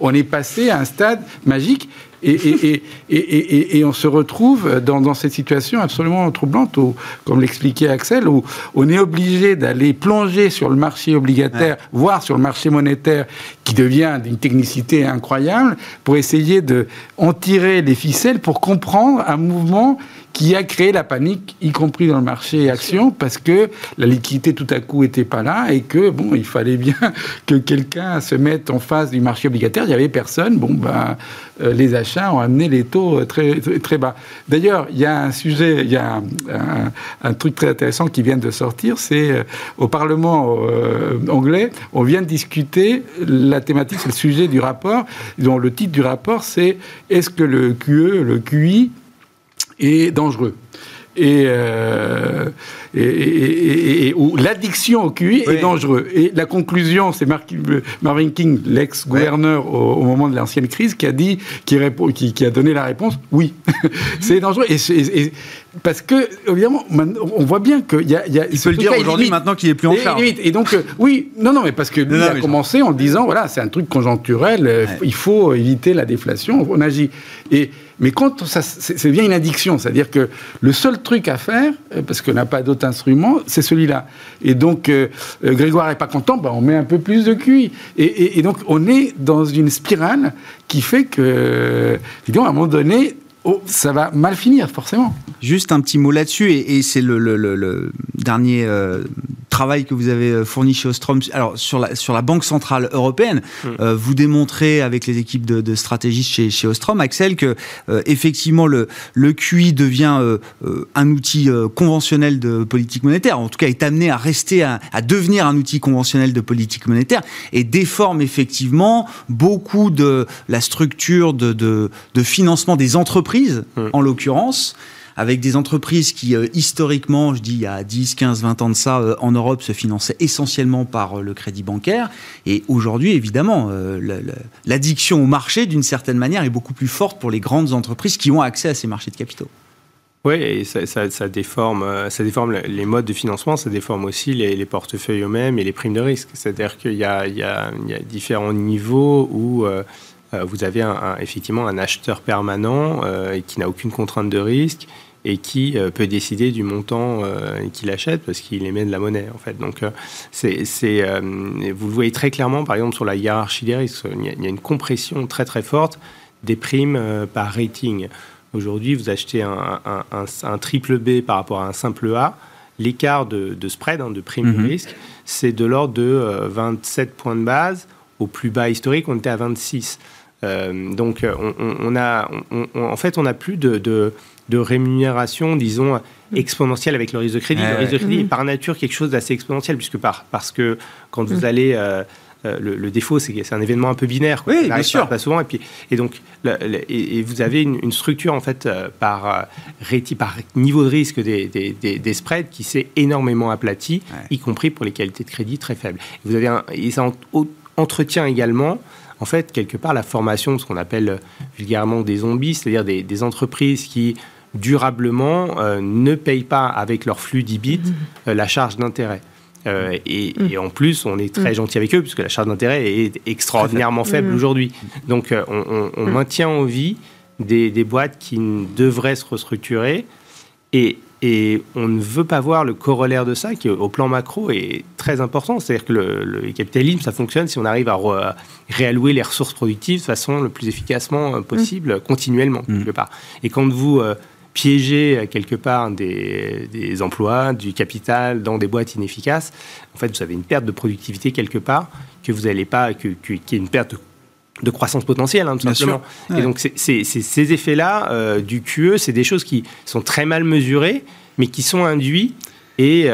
On est passé à un stade magique et, et, et, et, on se retrouve dans, dans cette situation absolument troublante, où, comme l'expliquait Axel, où on est obligé d'aller plonger sur le marché obligataire, voire sur le marché monétaire, qui devient d'une technicité incroyable, pour essayer de en tirer les ficelles, pour comprendre un mouvement qui a créé la panique, y compris dans le marché action, parce que la liquidité tout à coup était pas là et que bon, il fallait bien *laughs* que quelqu'un se mette en face du marché obligataire. Il y avait personne. Bon, ben, euh, les achats ont amené les taux très très, bas. D'ailleurs, il y a un sujet, il y a un, truc très intéressant qui vient de sortir, c'est euh, au Parlement euh, anglais, on vient de discuter la thématique, c'est le sujet du rapport, dont le titre du rapport, c'est est-ce que le QE, le QI est dangereux. Et, euh, et, et, et, où l'addiction au QI est dangereux. Et la conclusion, c'est Marvin King, l'ex-gouverneur au, moment de l'ancienne crise, qui a dit, qui, répond, qui, qui, a donné la réponse, oui, *laughs* c'est dangereux. Et, parce que, évidemment, on voit bien qu'il y a. Y a il peut le dire aujourd'hui, maintenant qu'il est plus en charge. Et donc, euh, oui, non, non, mais parce que lui non, a commencé en disant, voilà, c'est un truc conjoncturel, euh, il faut éviter la déflation, on agit. Et mais quand ça, c'est bien une addiction, c'est-à-dire que le seul truc à faire, euh, parce qu'on n'a pas d'autre instrument, c'est celui-là. Et donc, euh, euh, Grégoire n'est pas content, bah, on met un peu plus de QI. Et, donc, on est dans une spirale qui fait que, à un moment donné, oh, ça va mal finir, forcément. Juste un petit mot là-dessus, et, c'est le, dernier travail que vous avez euh, fourni chez Ostrom, alors sur la, sur la Banque Centrale Européenne, mm. euh, vous démontrez avec les équipes de, de stratégistes chez, chez Ostrom, Axel, que euh, effectivement le, le QI devient un outil conventionnel de politique monétaire, en tout cas est amené à rester, à, à, devenir un outil conventionnel de politique monétaire, et déforme effectivement beaucoup de la structure de, de, de financement des entreprises, mm. en l'occurrence avec des entreprises qui, euh, historiquement, je dis il y a 10, 15, 20 ans de ça, euh, en Europe, se finançaient essentiellement par euh, le crédit bancaire. Et aujourd'hui, évidemment, l'addiction au marché, d'une certaine manière, est beaucoup plus forte pour les grandes entreprises qui ont accès à ces marchés de capitaux. Oui, et ça, déforme, ça déforme les modes de financement, ça déforme aussi les, portefeuilles eux-mêmes et les primes de risque. C'est-à-dire qu'il y, a, différents niveaux où vous avez effectivement un acheteur permanent qui n'a aucune contrainte de risque et qui euh, peut décider du montant euh, qu'il achète parce qu'il émet de la monnaie en fait. Donc euh, c'est, vous le voyez très clairement par exemple sur la hiérarchie des risques. Il y a, une compression très très forte des primes par rating. Aujourd'hui, vous achetez un, un, triple B par rapport à un simple A, l'écart de, spread, hein, de prime de mhm. risque, c'est de l'ordre de 27 points de base. Au plus bas historique, on était à 26. donc, on, a, en fait, on n'a plus de, de rémunération, disons, mm. exponentielle avec le risque de crédit. le risque de crédit est mm. par nature quelque chose d'assez exponentiel, puisque par, parce que quand vous mm. allez... Euh, euh, le, défaut, c'est un événement un peu binaire. Quoi. Oui, bien sûr. Pas souvent. Et, puis, et donc, et, vous avez une, structure, en fait, euh, par, par niveau de risque des, des, des, spreads qui s'est énormément aplati, y compris pour les qualités de crédit très faibles. Vous avez un, et ça entretient également en fait, quelque part, la formation de ce qu'on appelle vulgairement des zombies, c'est-à-dire des, entreprises qui durablement euh, ne payent pas avec leur flux d'IBIT mhm. euh, la charge d'intérêt. Euh, mhm. et, en plus, on est très mhm. gentil avec eux puisque la charge d'intérêt est extraordinairement faible aujourd'hui. Donc, on, maintient en vie des, boîtes qui devraient se restructurer et, et, on ne veut pas voir le corollaire de ça qui, au plan macro, est très important. C'est-à-dire que le, capitalisme, ça fonctionne si on arrive à, réallouer les ressources productives de façon le plus efficacement possible, continuellement, quelque part. Et quand vous piéger euh, quelque part des, emplois, du capital dans des boîtes inefficaces, en fait, vous avez une perte de productivité quelque part que vous n'allez pas, que, qui est une perte de, croissance potentielle, hein, tout simplement. Et donc, ces effets-là euh, du QE, c'est des choses qui sont très mal mesurées, mais qui sont induits et,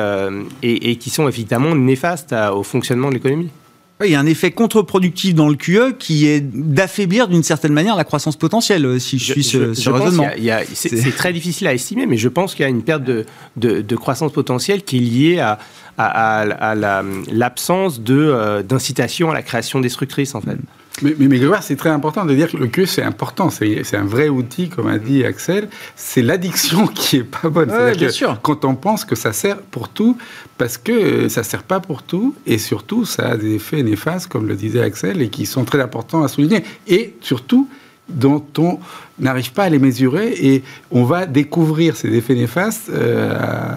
et, qui sont évidemment néfastes au fonctionnement de l'économie. Il y a un effet contre-productif dans le QE qui est d'affaiblir d'une certaine manière la croissance potentielle, si je, suis ce, raisonnement. C'est très difficile à estimer, mais je pense qu'il y a une perte de, de, croissance potentielle qui est liée à, à, à l'absence d'incitation à la création destructrice, en fait. Mais, mais, c'est très important de dire que le QE, c'est important. C'est un vrai outil, comme a dit Axel. C'est l'addiction *laughs* qui est pas bonne. bien sûr. Quand on pense que ça sert pour tout, parce que ça sert pas pour tout, et surtout, ça a des effets néfastes, comme le disait Axel, et qui sont très importants à souligner. Et surtout, dont on n'arrive pas à les mesurer, et on va découvrir ces effets néfastes euh,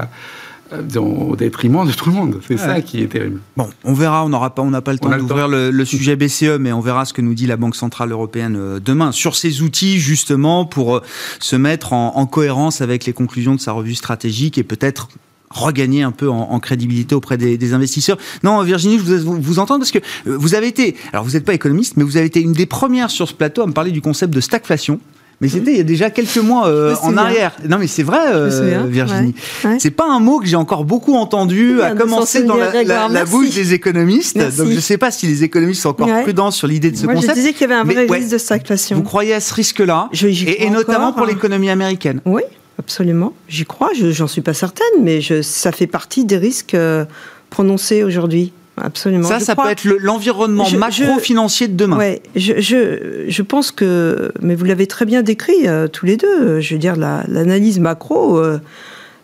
au détriment de tout le monde. C'est ça qui est terrible. Bon, on verra, on n'aura pas, on n'a pas le temps d'ouvrir le, sujet BCE, mais on verra ce que nous dit la Banque Centrale Européenne euh, demain sur ces outils, justement, pour euh, se mettre en, cohérence avec les conclusions de sa revue stratégique et peut-être regagner un peu en, crédibilité auprès des, investisseurs. Non, Virginie, je vous, vous entends parce que euh, vous avez été, alors vous n'êtes pas économiste, mais vous avez été une des premières sur ce plateau à me parler du concept de stagflation. Mais c'était il y a déjà quelques mois euh, en arrière. Non, mais c'est vrai, euh, Virginie. C'est pas un mot que j'ai encore beaucoup entendu, à commencer dans la, bouche des économistes. Donc je ne sais pas si les économistes sont encore prudents sur l'idée de ce concept. Je disais qu'il y avait un vrai risque de stagflation. Vous croyez à ce risque-là Et, notamment pour l'économie américaine? Oui, absolument. J'y crois. J'en suis pas certaine, mais je, ça fait partie des risques euh, prononcés aujourd'hui. Absolument. Ça, ça peut être l'environnement macro-financier de demain. Ouais, je, je, je, pense que, mais vous l'avez très bien décrit euh, tous les deux. Je veux dire, l'analyse macro. Euh,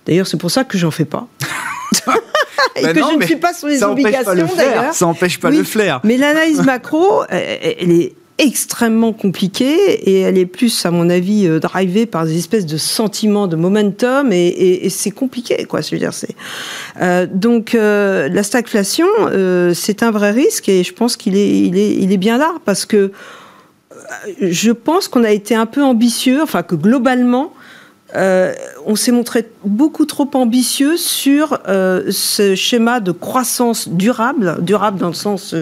d'ailleurs, c'est pour ça que j'en fais pas. *laughs* et bah que je ne suis pas sur les obligations d'ailleurs. Ça n'empêche pas le flair. Mais l'analyse macro, elle est extrêmement compliquée et elle est plus, à mon avis, euh, drivée par des espèces de sentiments de momentum et, c'est compliqué, quoi. Je dire, c'est euh, donc euh, la stagflation, c'est un vrai risque et je pense qu'il est, il est, il est bien là parce que je pense qu'on a été un peu ambitieux, enfin que globalement. on s'est montré beaucoup trop ambitieux sur ce schéma de croissance durable, durable dans le sens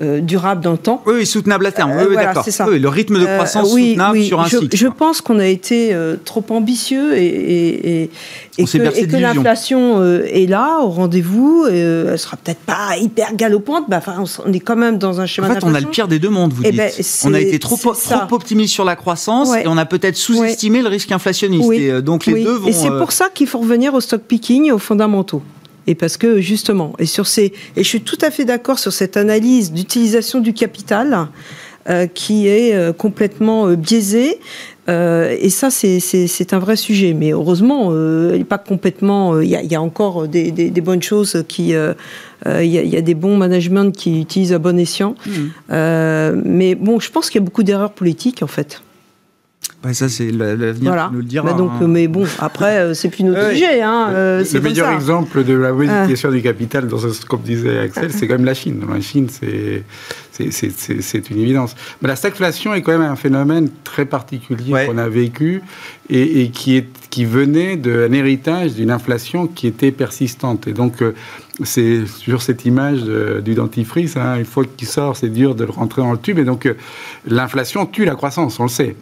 durable dans le temps. Oui, soutenable à terme. oui, oui d'accord. Oui, le rythme de euh, croissance soutenable sur un je, cycle. Je pense qu'on a été euh, trop ambitieux et, et, et que, l'inflation est là, au rendez-vous. elle sera peut-être pas hyper galopante, mais enfin, on est quand même dans un schéma En fait, on a le pire des deux mondes, vous eh dites. Ben, on a été trop, trop optimiste sur la croissance et on a peut-être sous-estimé le risque inflationniste. Et donc les deux vont. Et c'est pour ça qu'il faut revenir au stock picking et aux fondamentaux. Et parce que justement, et sur ces, et je suis tout à fait d'accord sur cette analyse d'utilisation du capital euh, qui est euh, complètement euh, biaisée. et ça, c'est un vrai sujet. Mais heureusement, il n'est pas complètement. Il y, y, a encore des, des, des bonnes choses qui. Il y, y, a des bons managements qui utilisent à bon escient. Mmh. mais bon, je pense qu'il y a beaucoup d'erreurs politiques en fait ça, c'est l'avenir voilà. qui nous le dira. Bah donc, hein. Mais bon, après, euh, c'est plus notre sujet. Hein, euh, le meilleur exemple de la modification du capital, dans ce, comme disait Axel, c'est quand même la Chine. La Chine, c'est c'est une évidence. Mais la stagflation est quand même un phénomène très particulier qu'on a vécu et, qui, est, qui venait d'un héritage d'une inflation qui était persistante. Et donc, euh, c'est sur cette image du dentifrice, hein, une fois qu'il sort, c'est dur de le rentrer dans le tube. Et donc, euh, l'inflation tue la croissance, on le sait.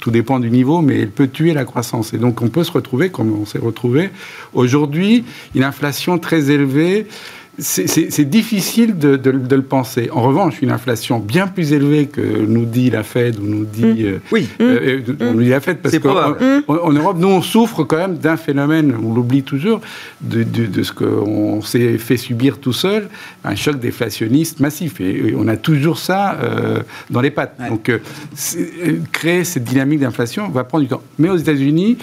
tout dépend du niveau, mais elle peut tuer la croissance. Et donc, on peut se retrouver, comme on s'est retrouvé aujourd'hui, une inflation très élevée c'est difficile de, le penser. En revanche, une inflation bien plus élevée que nous dit la Fed ou nous dit, mmh. euh, oui. Euh, mmh. on nous dit la Fed parce qu'en Europe, nous on souffre quand même d'un phénomène, on l'oublie toujours, de, ce qu'on s'est fait subir tout seul, un choc déflationniste massif. Et, on a toujours ça euh, dans les pattes. Donc, créer cette dynamique d'inflation va prendre du temps. Mais aux États-Unis,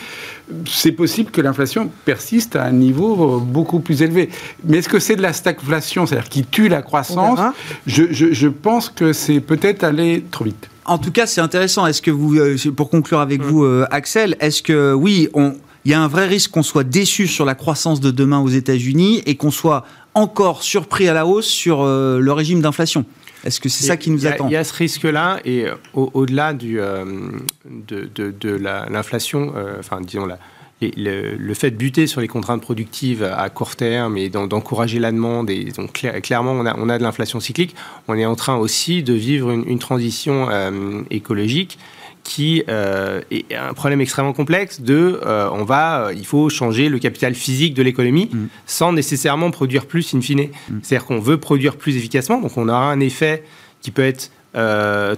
c'est possible que l'inflation persiste à un niveau beaucoup plus élevé. Mais est-ce que c'est de la stagflation, c'est-à-dire qui tue la croissance je, pense que c'est peut-être aller trop vite. En tout cas, c'est intéressant. Est-ce que vous, euh, pour conclure avec mm. vous, euh, Axel, est-ce que oui, il y a un vrai risque qu'on soit déçu sur la croissance de demain aux États-Unis et qu'on soit encore surpris à la hausse sur euh, le régime d'inflation? Est-ce que c'est ça qui nous attend Il y a ce risque-là, et euh, au-delà du euh, de, de, l'inflation, euh, enfin disons la, le, fait de buter sur les contraintes productives à court terme et d'encourager la demande, et donc clairement on a, on a de l'inflation cyclique, on est en train aussi de vivre une, transition écologique qui est un problème extrêmement complexe de on va il faut changer le capital physique de l'économie mm. sans nécessairement produire plus in fine. Mm. C'est-à-dire qu'on veut produire plus efficacement, donc on aura un effet qui peut être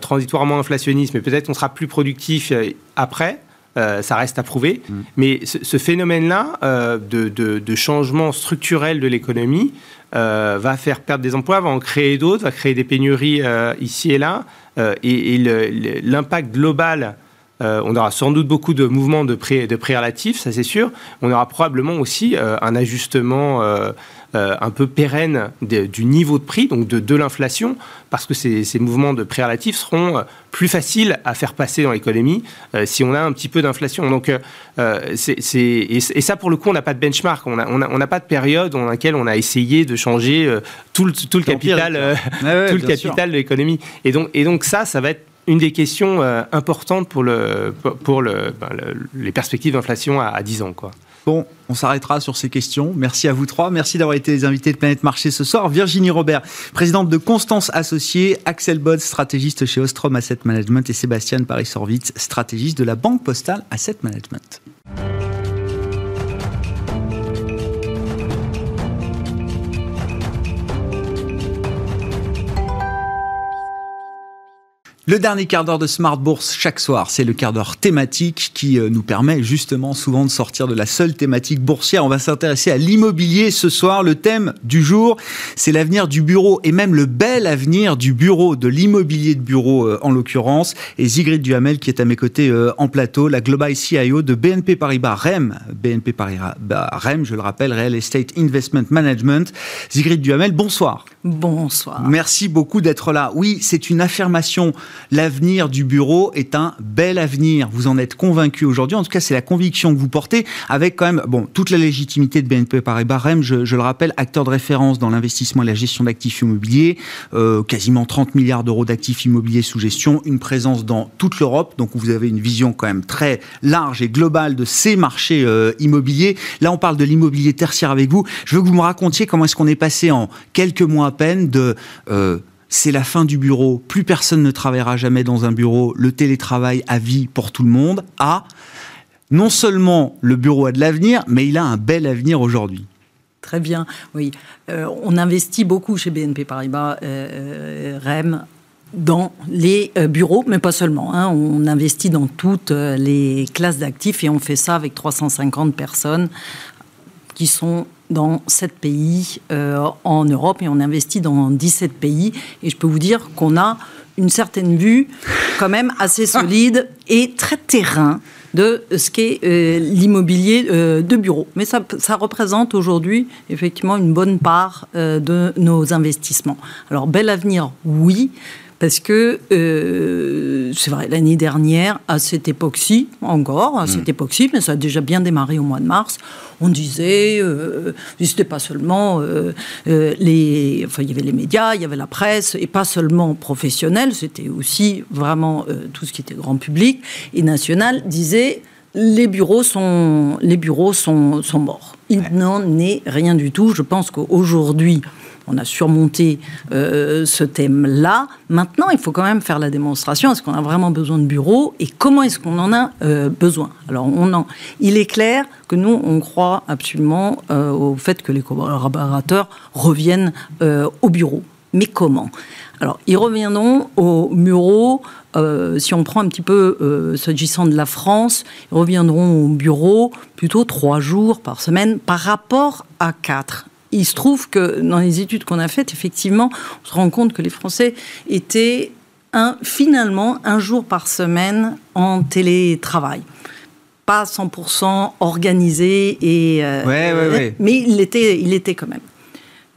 transitoirement inflationniste, mais peut-être qu'on sera plus productif après. Euh, ça reste à prouver. Mm. Mais ce, phénomène-là euh, de, changement structurel de l'économie euh, va faire perdre des emplois, va en créer d'autres, va créer des pénuries ici et là. Et, l'impact global on aura sans doute beaucoup de mouvements de prix, de relatifs, ça c'est sûr. On aura probablement aussi un ajustement euh, un peu pérenne du niveau de prix, donc de, de l'inflation, parce que ces, mouvements de prix relatifs seront euh, plus faciles à faire passer dans l'économie euh, si on a un petit peu d'inflation. Donc, c'est, et, ça, pour le coup, on n'a pas de benchmark, on n'a on a, pas de période dans laquelle on a essayé de changer tout le, tout le capital, *laughs* tout le capital de l'économie. Et donc, et donc ça, ça va être une des questions importantes pour, le, pour le, ben, les perspectives d'inflation à, à 10 ans. Quoi. Bon, on s'arrêtera sur ces questions. Merci à vous trois. Merci d'avoir été les invités de Planète Marché ce soir. Virginie Robert, présidente de Constance Associée, Axel Bod, stratégiste chez Ostrom Asset Management et Sébastien Paris-Sorvitz, stratégiste de la Banque Postale Asset Management. Le dernier quart d'heure de Smart Bourse chaque soir, c'est le quart d'heure thématique qui euh, nous permet justement souvent de sortir de la seule thématique boursière. On va s'intéresser à l'immobilier ce soir. Le thème du jour, c'est l'avenir du bureau et même le bel avenir du bureau, de l'immobilier de bureau euh, en l'occurrence. Et Zigrid Duhamel qui est à mes côtés euh, en plateau, la Global CIO de BNP Paribas REM. BNP Paribas REM, je le rappelle, Real Estate Investment Management. Zigrid Duhamel, bonsoir. Bonsoir. Merci beaucoup d'être là. Oui, c'est une affirmation l'avenir du bureau est un bel avenir. Vous en êtes convaincu aujourd'hui. En tout cas, c'est la conviction que vous portez avec quand même, bon, toute la légitimité de BNP Paribas REM, je, je le rappelle, acteur de référence dans l'investissement et la gestion d'actifs immobiliers, euh, quasiment 30 milliards d'euros d'actifs immobiliers sous gestion, une présence dans toute l'Europe. Donc, vous avez une vision quand même très large et globale de ces marchés euh, immobiliers. Là, on parle de l'immobilier tertiaire avec vous. Je veux que vous me racontiez comment est-ce qu'on est passé en quelques mois à peine de euh, c'est la fin du bureau, plus personne ne travaillera jamais dans un bureau, le télétravail à vie pour tout le monde, non seulement le bureau a de l'avenir, mais il a un bel avenir aujourd'hui. Très bien, oui. Euh, on investit beaucoup chez BNP Paribas, euh, euh, REM, dans les bureaux, mais pas seulement. Hein. On investit dans toutes les classes d'actifs et on fait ça avec 350 personnes qui sont dans 7 pays euh, en Europe et on investit dans 17 pays. Et je peux vous dire qu'on a une certaine vue quand même assez solide *laughs* et très terrain de ce qu'est euh, l'immobilier euh, de bureau. Mais ça, ça représente aujourd'hui effectivement une bonne part de nos investissements. Alors bel avenir, oui. Parce que euh, c'est vrai, l'année dernière, à cette époque-ci, encore, à cette mm. époque-ci, mais ça a déjà bien démarré au mois de mars, on disait, euh, c'était pas seulement euh, euh, les. Enfin, il y avait les médias, il y avait la presse, et pas seulement professionnels, c'était aussi vraiment tout ce qui était grand public et national, disait les bureaux sont, les bureaux sont, sont morts. Il n'en est rien du tout. Je pense qu'aujourd'hui, on a surmonté euh, ce thème-là. Maintenant, il faut quand même faire la démonstration. Est-ce qu'on a vraiment besoin de bureaux et comment est-ce qu'on en a euh, besoin? Alors, on en, il est clair que nous, on croit absolument euh, au fait que les collaborateurs reviennent au bureau. Mais comment? Alors, ils reviendront au bureau si on prend un petit peu, s'agissant de la France, ils reviendront au bureau plutôt trois jours par semaine par rapport à quatre il se trouve que dans les études qu'on a faites, effectivement, on se rend compte que les Français étaient un, finalement un jour par semaine en télétravail. Pas 100% organisé, et, euh, mais il était, il était quand même.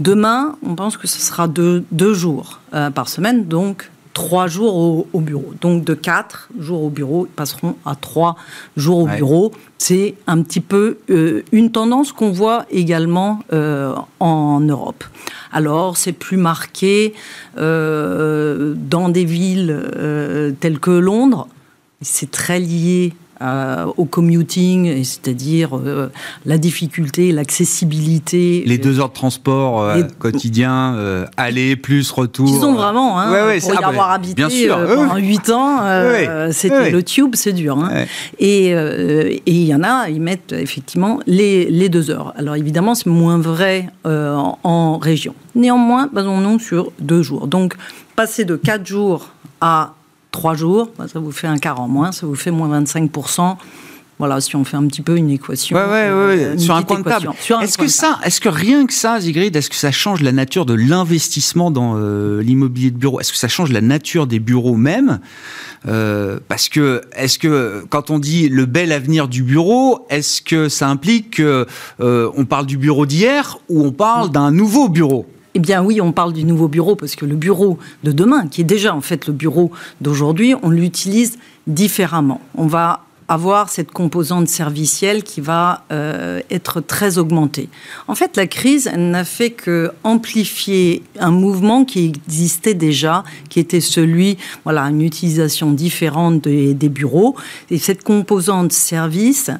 Demain, on pense que ce sera deux, deux jours euh, par semaine, donc trois jours au, bureau. Donc de quatre jours au bureau, ils passeront à trois jours au bureau. C'est un petit peu euh, une tendance qu'on voit également euh, en Europe. Alors c'est plus marqué euh, dans des villes telles que Londres. C'est très lié euh, au commuting, c'est-à-dire euh, la difficulté, l'accessibilité. Les deux heures de transport euh, Les- quotidien, euh, aller plus retour. Ils ont vraiment, hein, Ouais, ouais, pour y ah bah, avoir habité bien sûr, euh, pendant 8 ans, euh, c'était le tube, c'est dur. hein. Et euh, il y en a, ils mettent effectivement les, les deux heures. Alors évidemment, c'est moins vrai euh, en, en région. Néanmoins, basons-nous sur deux jours. Donc, passer de 4 jours à 3 jours, bah, ça vous fait un quart en moins, ça vous fait moins 25%. Voilà, si on fait un petit peu une équation. Ouais, ouais, euh, ouais, une sur un coin de table. Est-ce que ça, est-ce que rien que ça, Zigrid, est-ce que ça change la nature de l'investissement dans euh, l'immobilier de bureau? Est-ce que ça change la nature des bureaux même? Euh, Parce que, est-ce que quand on dit le bel avenir du bureau, est-ce que ça implique que euh, parle du bureau d'hier ou on parle d'un nouveau bureau? Eh bien oui, on parle du nouveau bureau parce que le bureau de demain, qui est déjà en fait le bureau d'aujourd'hui, on l'utilise différemment. On va avoir cette composante servicielle qui va euh, être très augmentée. En fait, la crise n'a fait que amplifier un mouvement qui existait déjà, qui était celui, voilà, une utilisation différente des bureaux. Et cette composante service,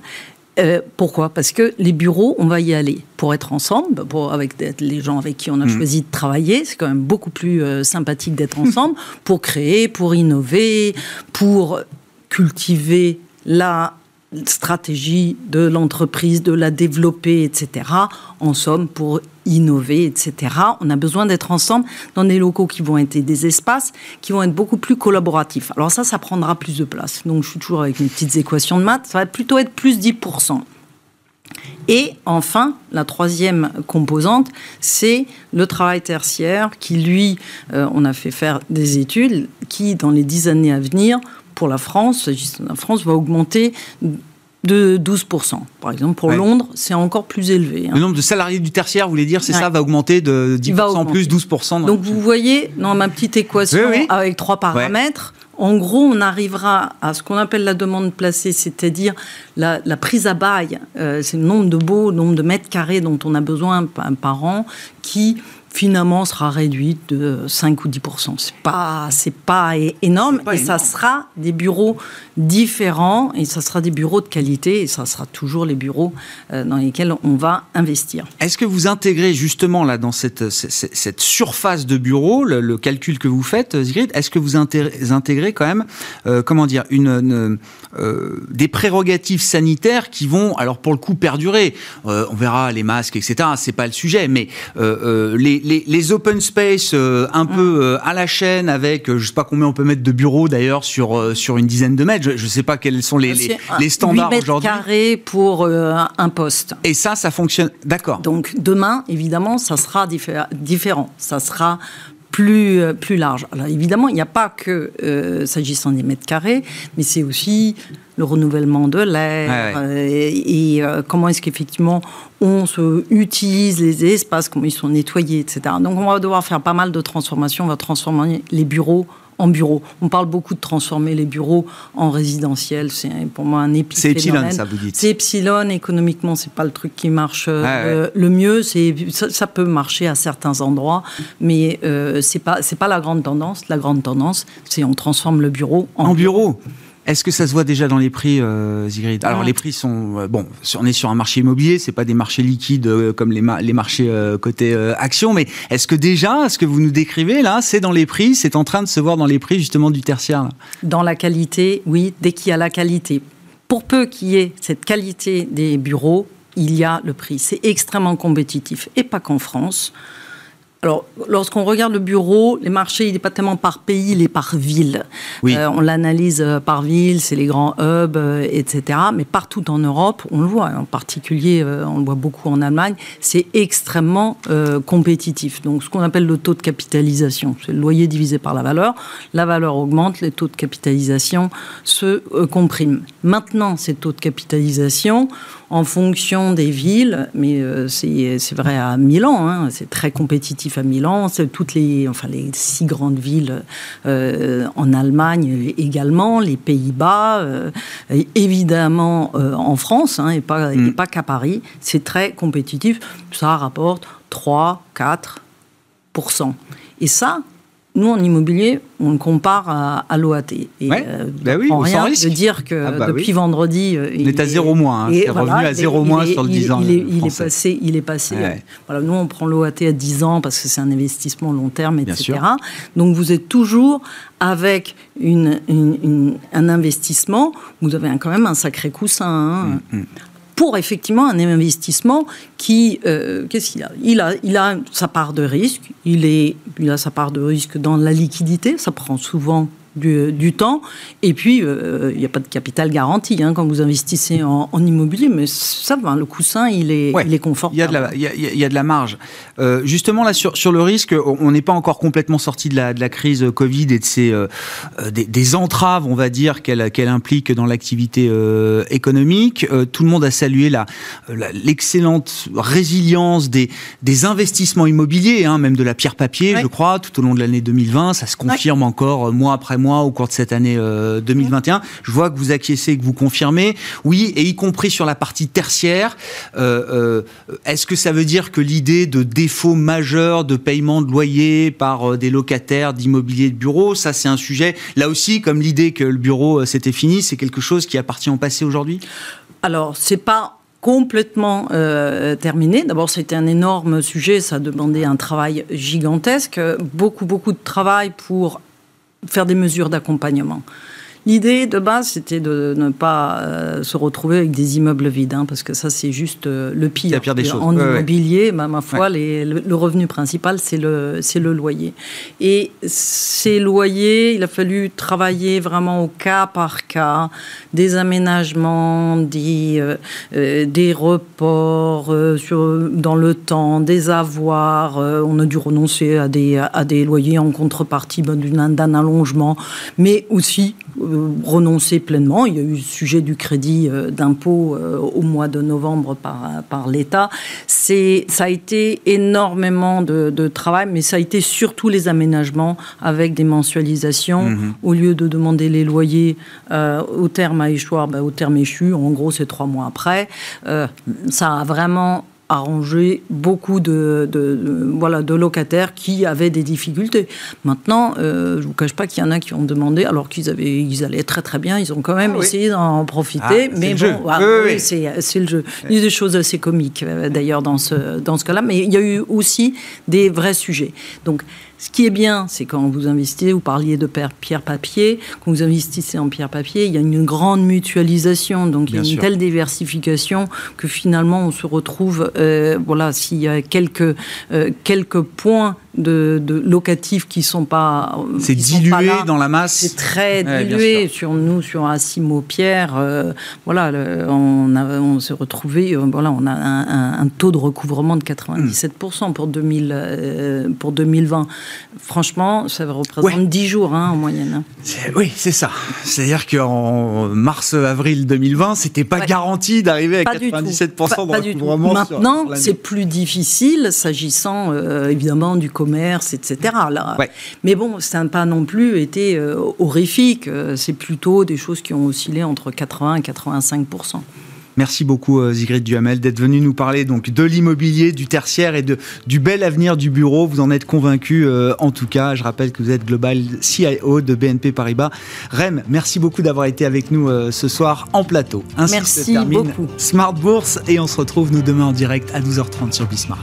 euh, pourquoi? Parce que les bureaux, on va y aller pour être ensemble, pour, avec les gens avec qui on a Mm. choisi de travailler. C'est quand même beaucoup plus euh, sympathique d'être *laughs* ensemble pour créer, pour innover, pour cultiver la stratégie de l'entreprise, de la développer, etc. En somme, pour innover, etc. On a besoin d'être ensemble dans des locaux qui vont être des espaces qui vont être beaucoup plus collaboratifs. Alors ça, ça prendra plus de place. Donc je suis toujours avec mes petites équations de maths. Ça va plutôt être plus 10%. Et enfin, la troisième composante, c'est le travail tertiaire qui, lui, euh, on a fait faire des études qui, dans les dix années à venir, pour la France, la France, va augmenter de 12%. Par exemple, pour Ouais. Londres, c'est encore plus élevé. hein. Le nombre de salariés du tertiaire, vous voulez dire, c'est Ouais. ça, va augmenter de 10% Il va plus, augmenter. 12% dans Donc vous voyez, dans ma petite équation Oui, oui. avec trois paramètres, en gros, on arrivera à ce qu'on appelle la demande placée, c'est-à-dire la, la prise à bail, euh, c'est le nombre de beaux, le nombre de mètres carrés dont on a besoin par, par an, qui finalement sera réduite de 5 ou 10 C'est pas, c'est pas énorme, pas et ça sera des bureaux différents, et ça sera des bureaux de qualité, et ça sera toujours les bureaux euh, dans lesquels on va investir. Est-ce que vous intégrez justement là dans cette, cette, cette surface de bureau, le, le calcul que vous faites, Zigrid, est-ce que vous intégrez, intégrez quand même, euh, comment dire, une, une, euh, des prérogatives sanitaires qui vont, alors pour le coup, perdurer Euh, On verra les masques, etc. C'est pas le sujet, mais euh, les, les, les open space un peu euh, à la chaîne avec, je sais pas combien on peut mettre de bureaux d'ailleurs sur sur une dizaine de mètres. Je, je sais pas quels sont les, les, les standards 8 mètres aujourd'hui. carrés pour un poste. Et ça, ça fonctionne. D'accord. Donc demain, évidemment, ça sera diffé- différent. Ça sera plus, euh, plus large. Alors évidemment, il n'y a pas que, euh, s'agissant des mètres carrés, mais c'est aussi le renouvellement de l'air Ouais, ouais. euh, et, et, euh, comment est-ce qu'effectivement on se utilise les espaces, comment ils sont nettoyés, etc. Donc on va devoir faire pas mal de transformations. On va transformer les bureaux en bureaux. On parle beaucoup de transformer les bureaux en résidentiel. C'est pour moi un C'est épiphénomène. epsilon, ça vous dites. C'est epsilon, économiquement, c'est pas le truc qui marche euh, Ouais, euh, le mieux. C'est ça, ça peut marcher à certains endroits, mais euh, c'est pas c'est pas la grande tendance. La grande tendance, c'est on transforme le bureau en, En bureau est-ce que ça se voit déjà dans les prix, euh, Zigrid Alors les prix sont euh, bon. On est sur un marché immobilier, c'est pas des marchés liquides euh, comme les, ma- les marchés euh, côté action, mais est-ce que déjà, ce que vous nous décrivez là, c'est dans les prix, c'est en train de se voir dans les prix justement du tertiaire là? Dans la qualité, oui, dès qu'il y a la qualité. Pour peu qu'il y ait cette qualité des bureaux, il y a le prix. C'est extrêmement compétitif, et pas qu'en France. Alors, lorsqu'on regarde le bureau, les marchés, il n'est pas tellement par pays, il est par ville. Oui. Euh, on l'analyse euh, par ville, c'est les grands hubs, euh, etc. Mais partout en Europe, on le voit, en particulier, euh, on le voit beaucoup en Allemagne, c'est extrêmement euh, compétitif. Donc, ce qu'on appelle le taux de capitalisation, c'est le loyer divisé par la valeur. La valeur augmente, les taux de capitalisation se euh, compriment. Maintenant, ces taux de capitalisation, en fonction des villes, mais euh, c'est vrai à Milan, hein, c'est très compétitif à Milan, toutes les, enfin, les six grandes villes euh, en Allemagne également, les Pays-Bas, euh, évidemment euh, en France, hein, et pas, et pas qu'à Paris, c'est très compétitif, ça rapporte 3, 4 Et ça, nous, en immobilier, on le compare à, l'OAT. Et ouais, euh, bah oui, rien risque. de dire que ah bah depuis oui. vendredi... Euh, on est à zéro moins, hein. c'est voilà, revenu à zéro moins sur le 10 ans. Il est, il est passé, il est passé ouais. voilà, nous, on prend l'OAT à 10 ans parce que c'est un investissement long terme, etc. Donc, vous êtes toujours avec une, une, une, un investissement, vous avez quand même un sacré coussin. Hein. Mm, mm pour effectivement un investissement qui, euh, qu'est-ce qu'il a? Il, a il a sa part de risque, il, est, il a sa part de risque dans la liquidité, ça prend souvent du, temps. Et puis, euh, il n'y a pas de capital garanti hein, quand vous investissez en, immobilier, mais ça le coussin, il est, il est confortable. Il y, a de la, il, y a, il y a de la marge. Euh, justement, là, sur, sur le risque, on n'est pas encore complètement sorti de la, de la crise Covid et de ces, euh, des, des, entraves, on va dire, qu'elle qu'elle implique dans l'activité euh, économique. Euh, tout le monde a salué l'excellente la, résilience des, des investissements immobiliers, hein, même de la pierre papier, ouais. je crois, tout au long de l'année 2020. Ça se confirme ouais. encore mois après mois au cours de cette année euh, 2021. Je vois que vous acquiescez, que vous confirmez. Oui, et y compris sur la partie tertiaire. Euh, euh, Est-ce que ça veut dire que l'idée de défaut majeur de paiement de loyer par euh, des locataires d'immobilier de bureau, ça c'est un sujet, là aussi, comme l'idée que le bureau c'était fini, c'est quelque chose qui appartient au passé aujourd'hui? Alors, c'est pas complètement euh, terminé. D'abord, c'était un énorme sujet, ça demandait un travail gigantesque, beaucoup, beaucoup de travail pour faire des mesures d'accompagnement. L'idée de base, c'était de ne pas euh, se retrouver avec des immeubles vides, hein, parce que ça, c'est juste euh, le pire. La pire des choses. En ouais, immobilier, ouais. Bah, ma foi, ouais. les, le, le, revenu principal, c'est le, c'est le loyer. Et ces loyers, il a fallu travailler vraiment au cas par cas, des aménagements, des, euh, des reports sur, dans le temps, des avoirs. on a dû renoncer à des, à des loyers en contrepartie d'un allongement, mais aussi renoncer pleinement. Il y a eu le sujet du crédit euh, d'impôt euh, au mois de novembre par, par l'État. C'est, ça a été énormément de, de, travail, mais ça a été surtout les aménagements avec des mensualisations. Mmh. Au lieu de demander les loyers euh, au terme à échoir, ben, au terme échu, en gros c'est trois mois après. Euh, ça a vraiment arranger beaucoup de, de, de, voilà, de locataires qui avaient des difficultés. Maintenant, euh, je ne vous cache pas qu'il y en a qui ont demandé, alors qu'ils avaient, ils allaient très très bien, ils ont quand même ah, essayé d'en profiter, ah, mais bon, ah, oui, oui, oui. c'est le jeu. Il y a des choses assez comiques euh, d'ailleurs dans ce, dans ce cas-là, mais il y a eu aussi des vrais sujets. Donc, ce qui est bien, c'est quand vous investissez, vous parliez de pierre-papier, quand vous investissez en pierre-papier, il y a une grande mutualisation, donc il y a une sûr. telle diversification que finalement on se retrouve, euh, voilà, s'il y a quelques, euh, quelques points de, de, locatifs qui sont pas c'est dilué pas là, dans la masse c'est très ouais, dilué sur nous sur Assimo Pierre euh, voilà le, on, a, on s'est retrouvé euh, voilà on a un, un, un, taux de recouvrement de 97% pour 2000 euh, pour 2020 franchement ça représente ouais. 10 jours hein, en moyenne oui c'est ça c'est à dire qu'en mars avril 2020 c'était pas ouais. garanti d'arriver à pas 97% pas, de recouvrement maintenant c'est plus difficile s'agissant euh, évidemment du commerce, etc. Là. Ouais. Mais bon, ça n'a pas non plus été euh, horrifique. C'est plutôt des choses qui ont oscillé entre 80 et 85% Merci beaucoup Zigrid Duhamel d'être venu nous parler donc de l'immobilier, du tertiaire et de, du bel avenir du bureau. Vous en êtes convaincu euh, en tout cas. Je rappelle que vous êtes Global CIO de BNP Paribas. Rem, merci beaucoup d'avoir été avec nous euh, ce soir en plateau. Ainsi merci se termine beaucoup. Smart Bourse et on se retrouve nous demain en direct à 12h30 sur Bismart.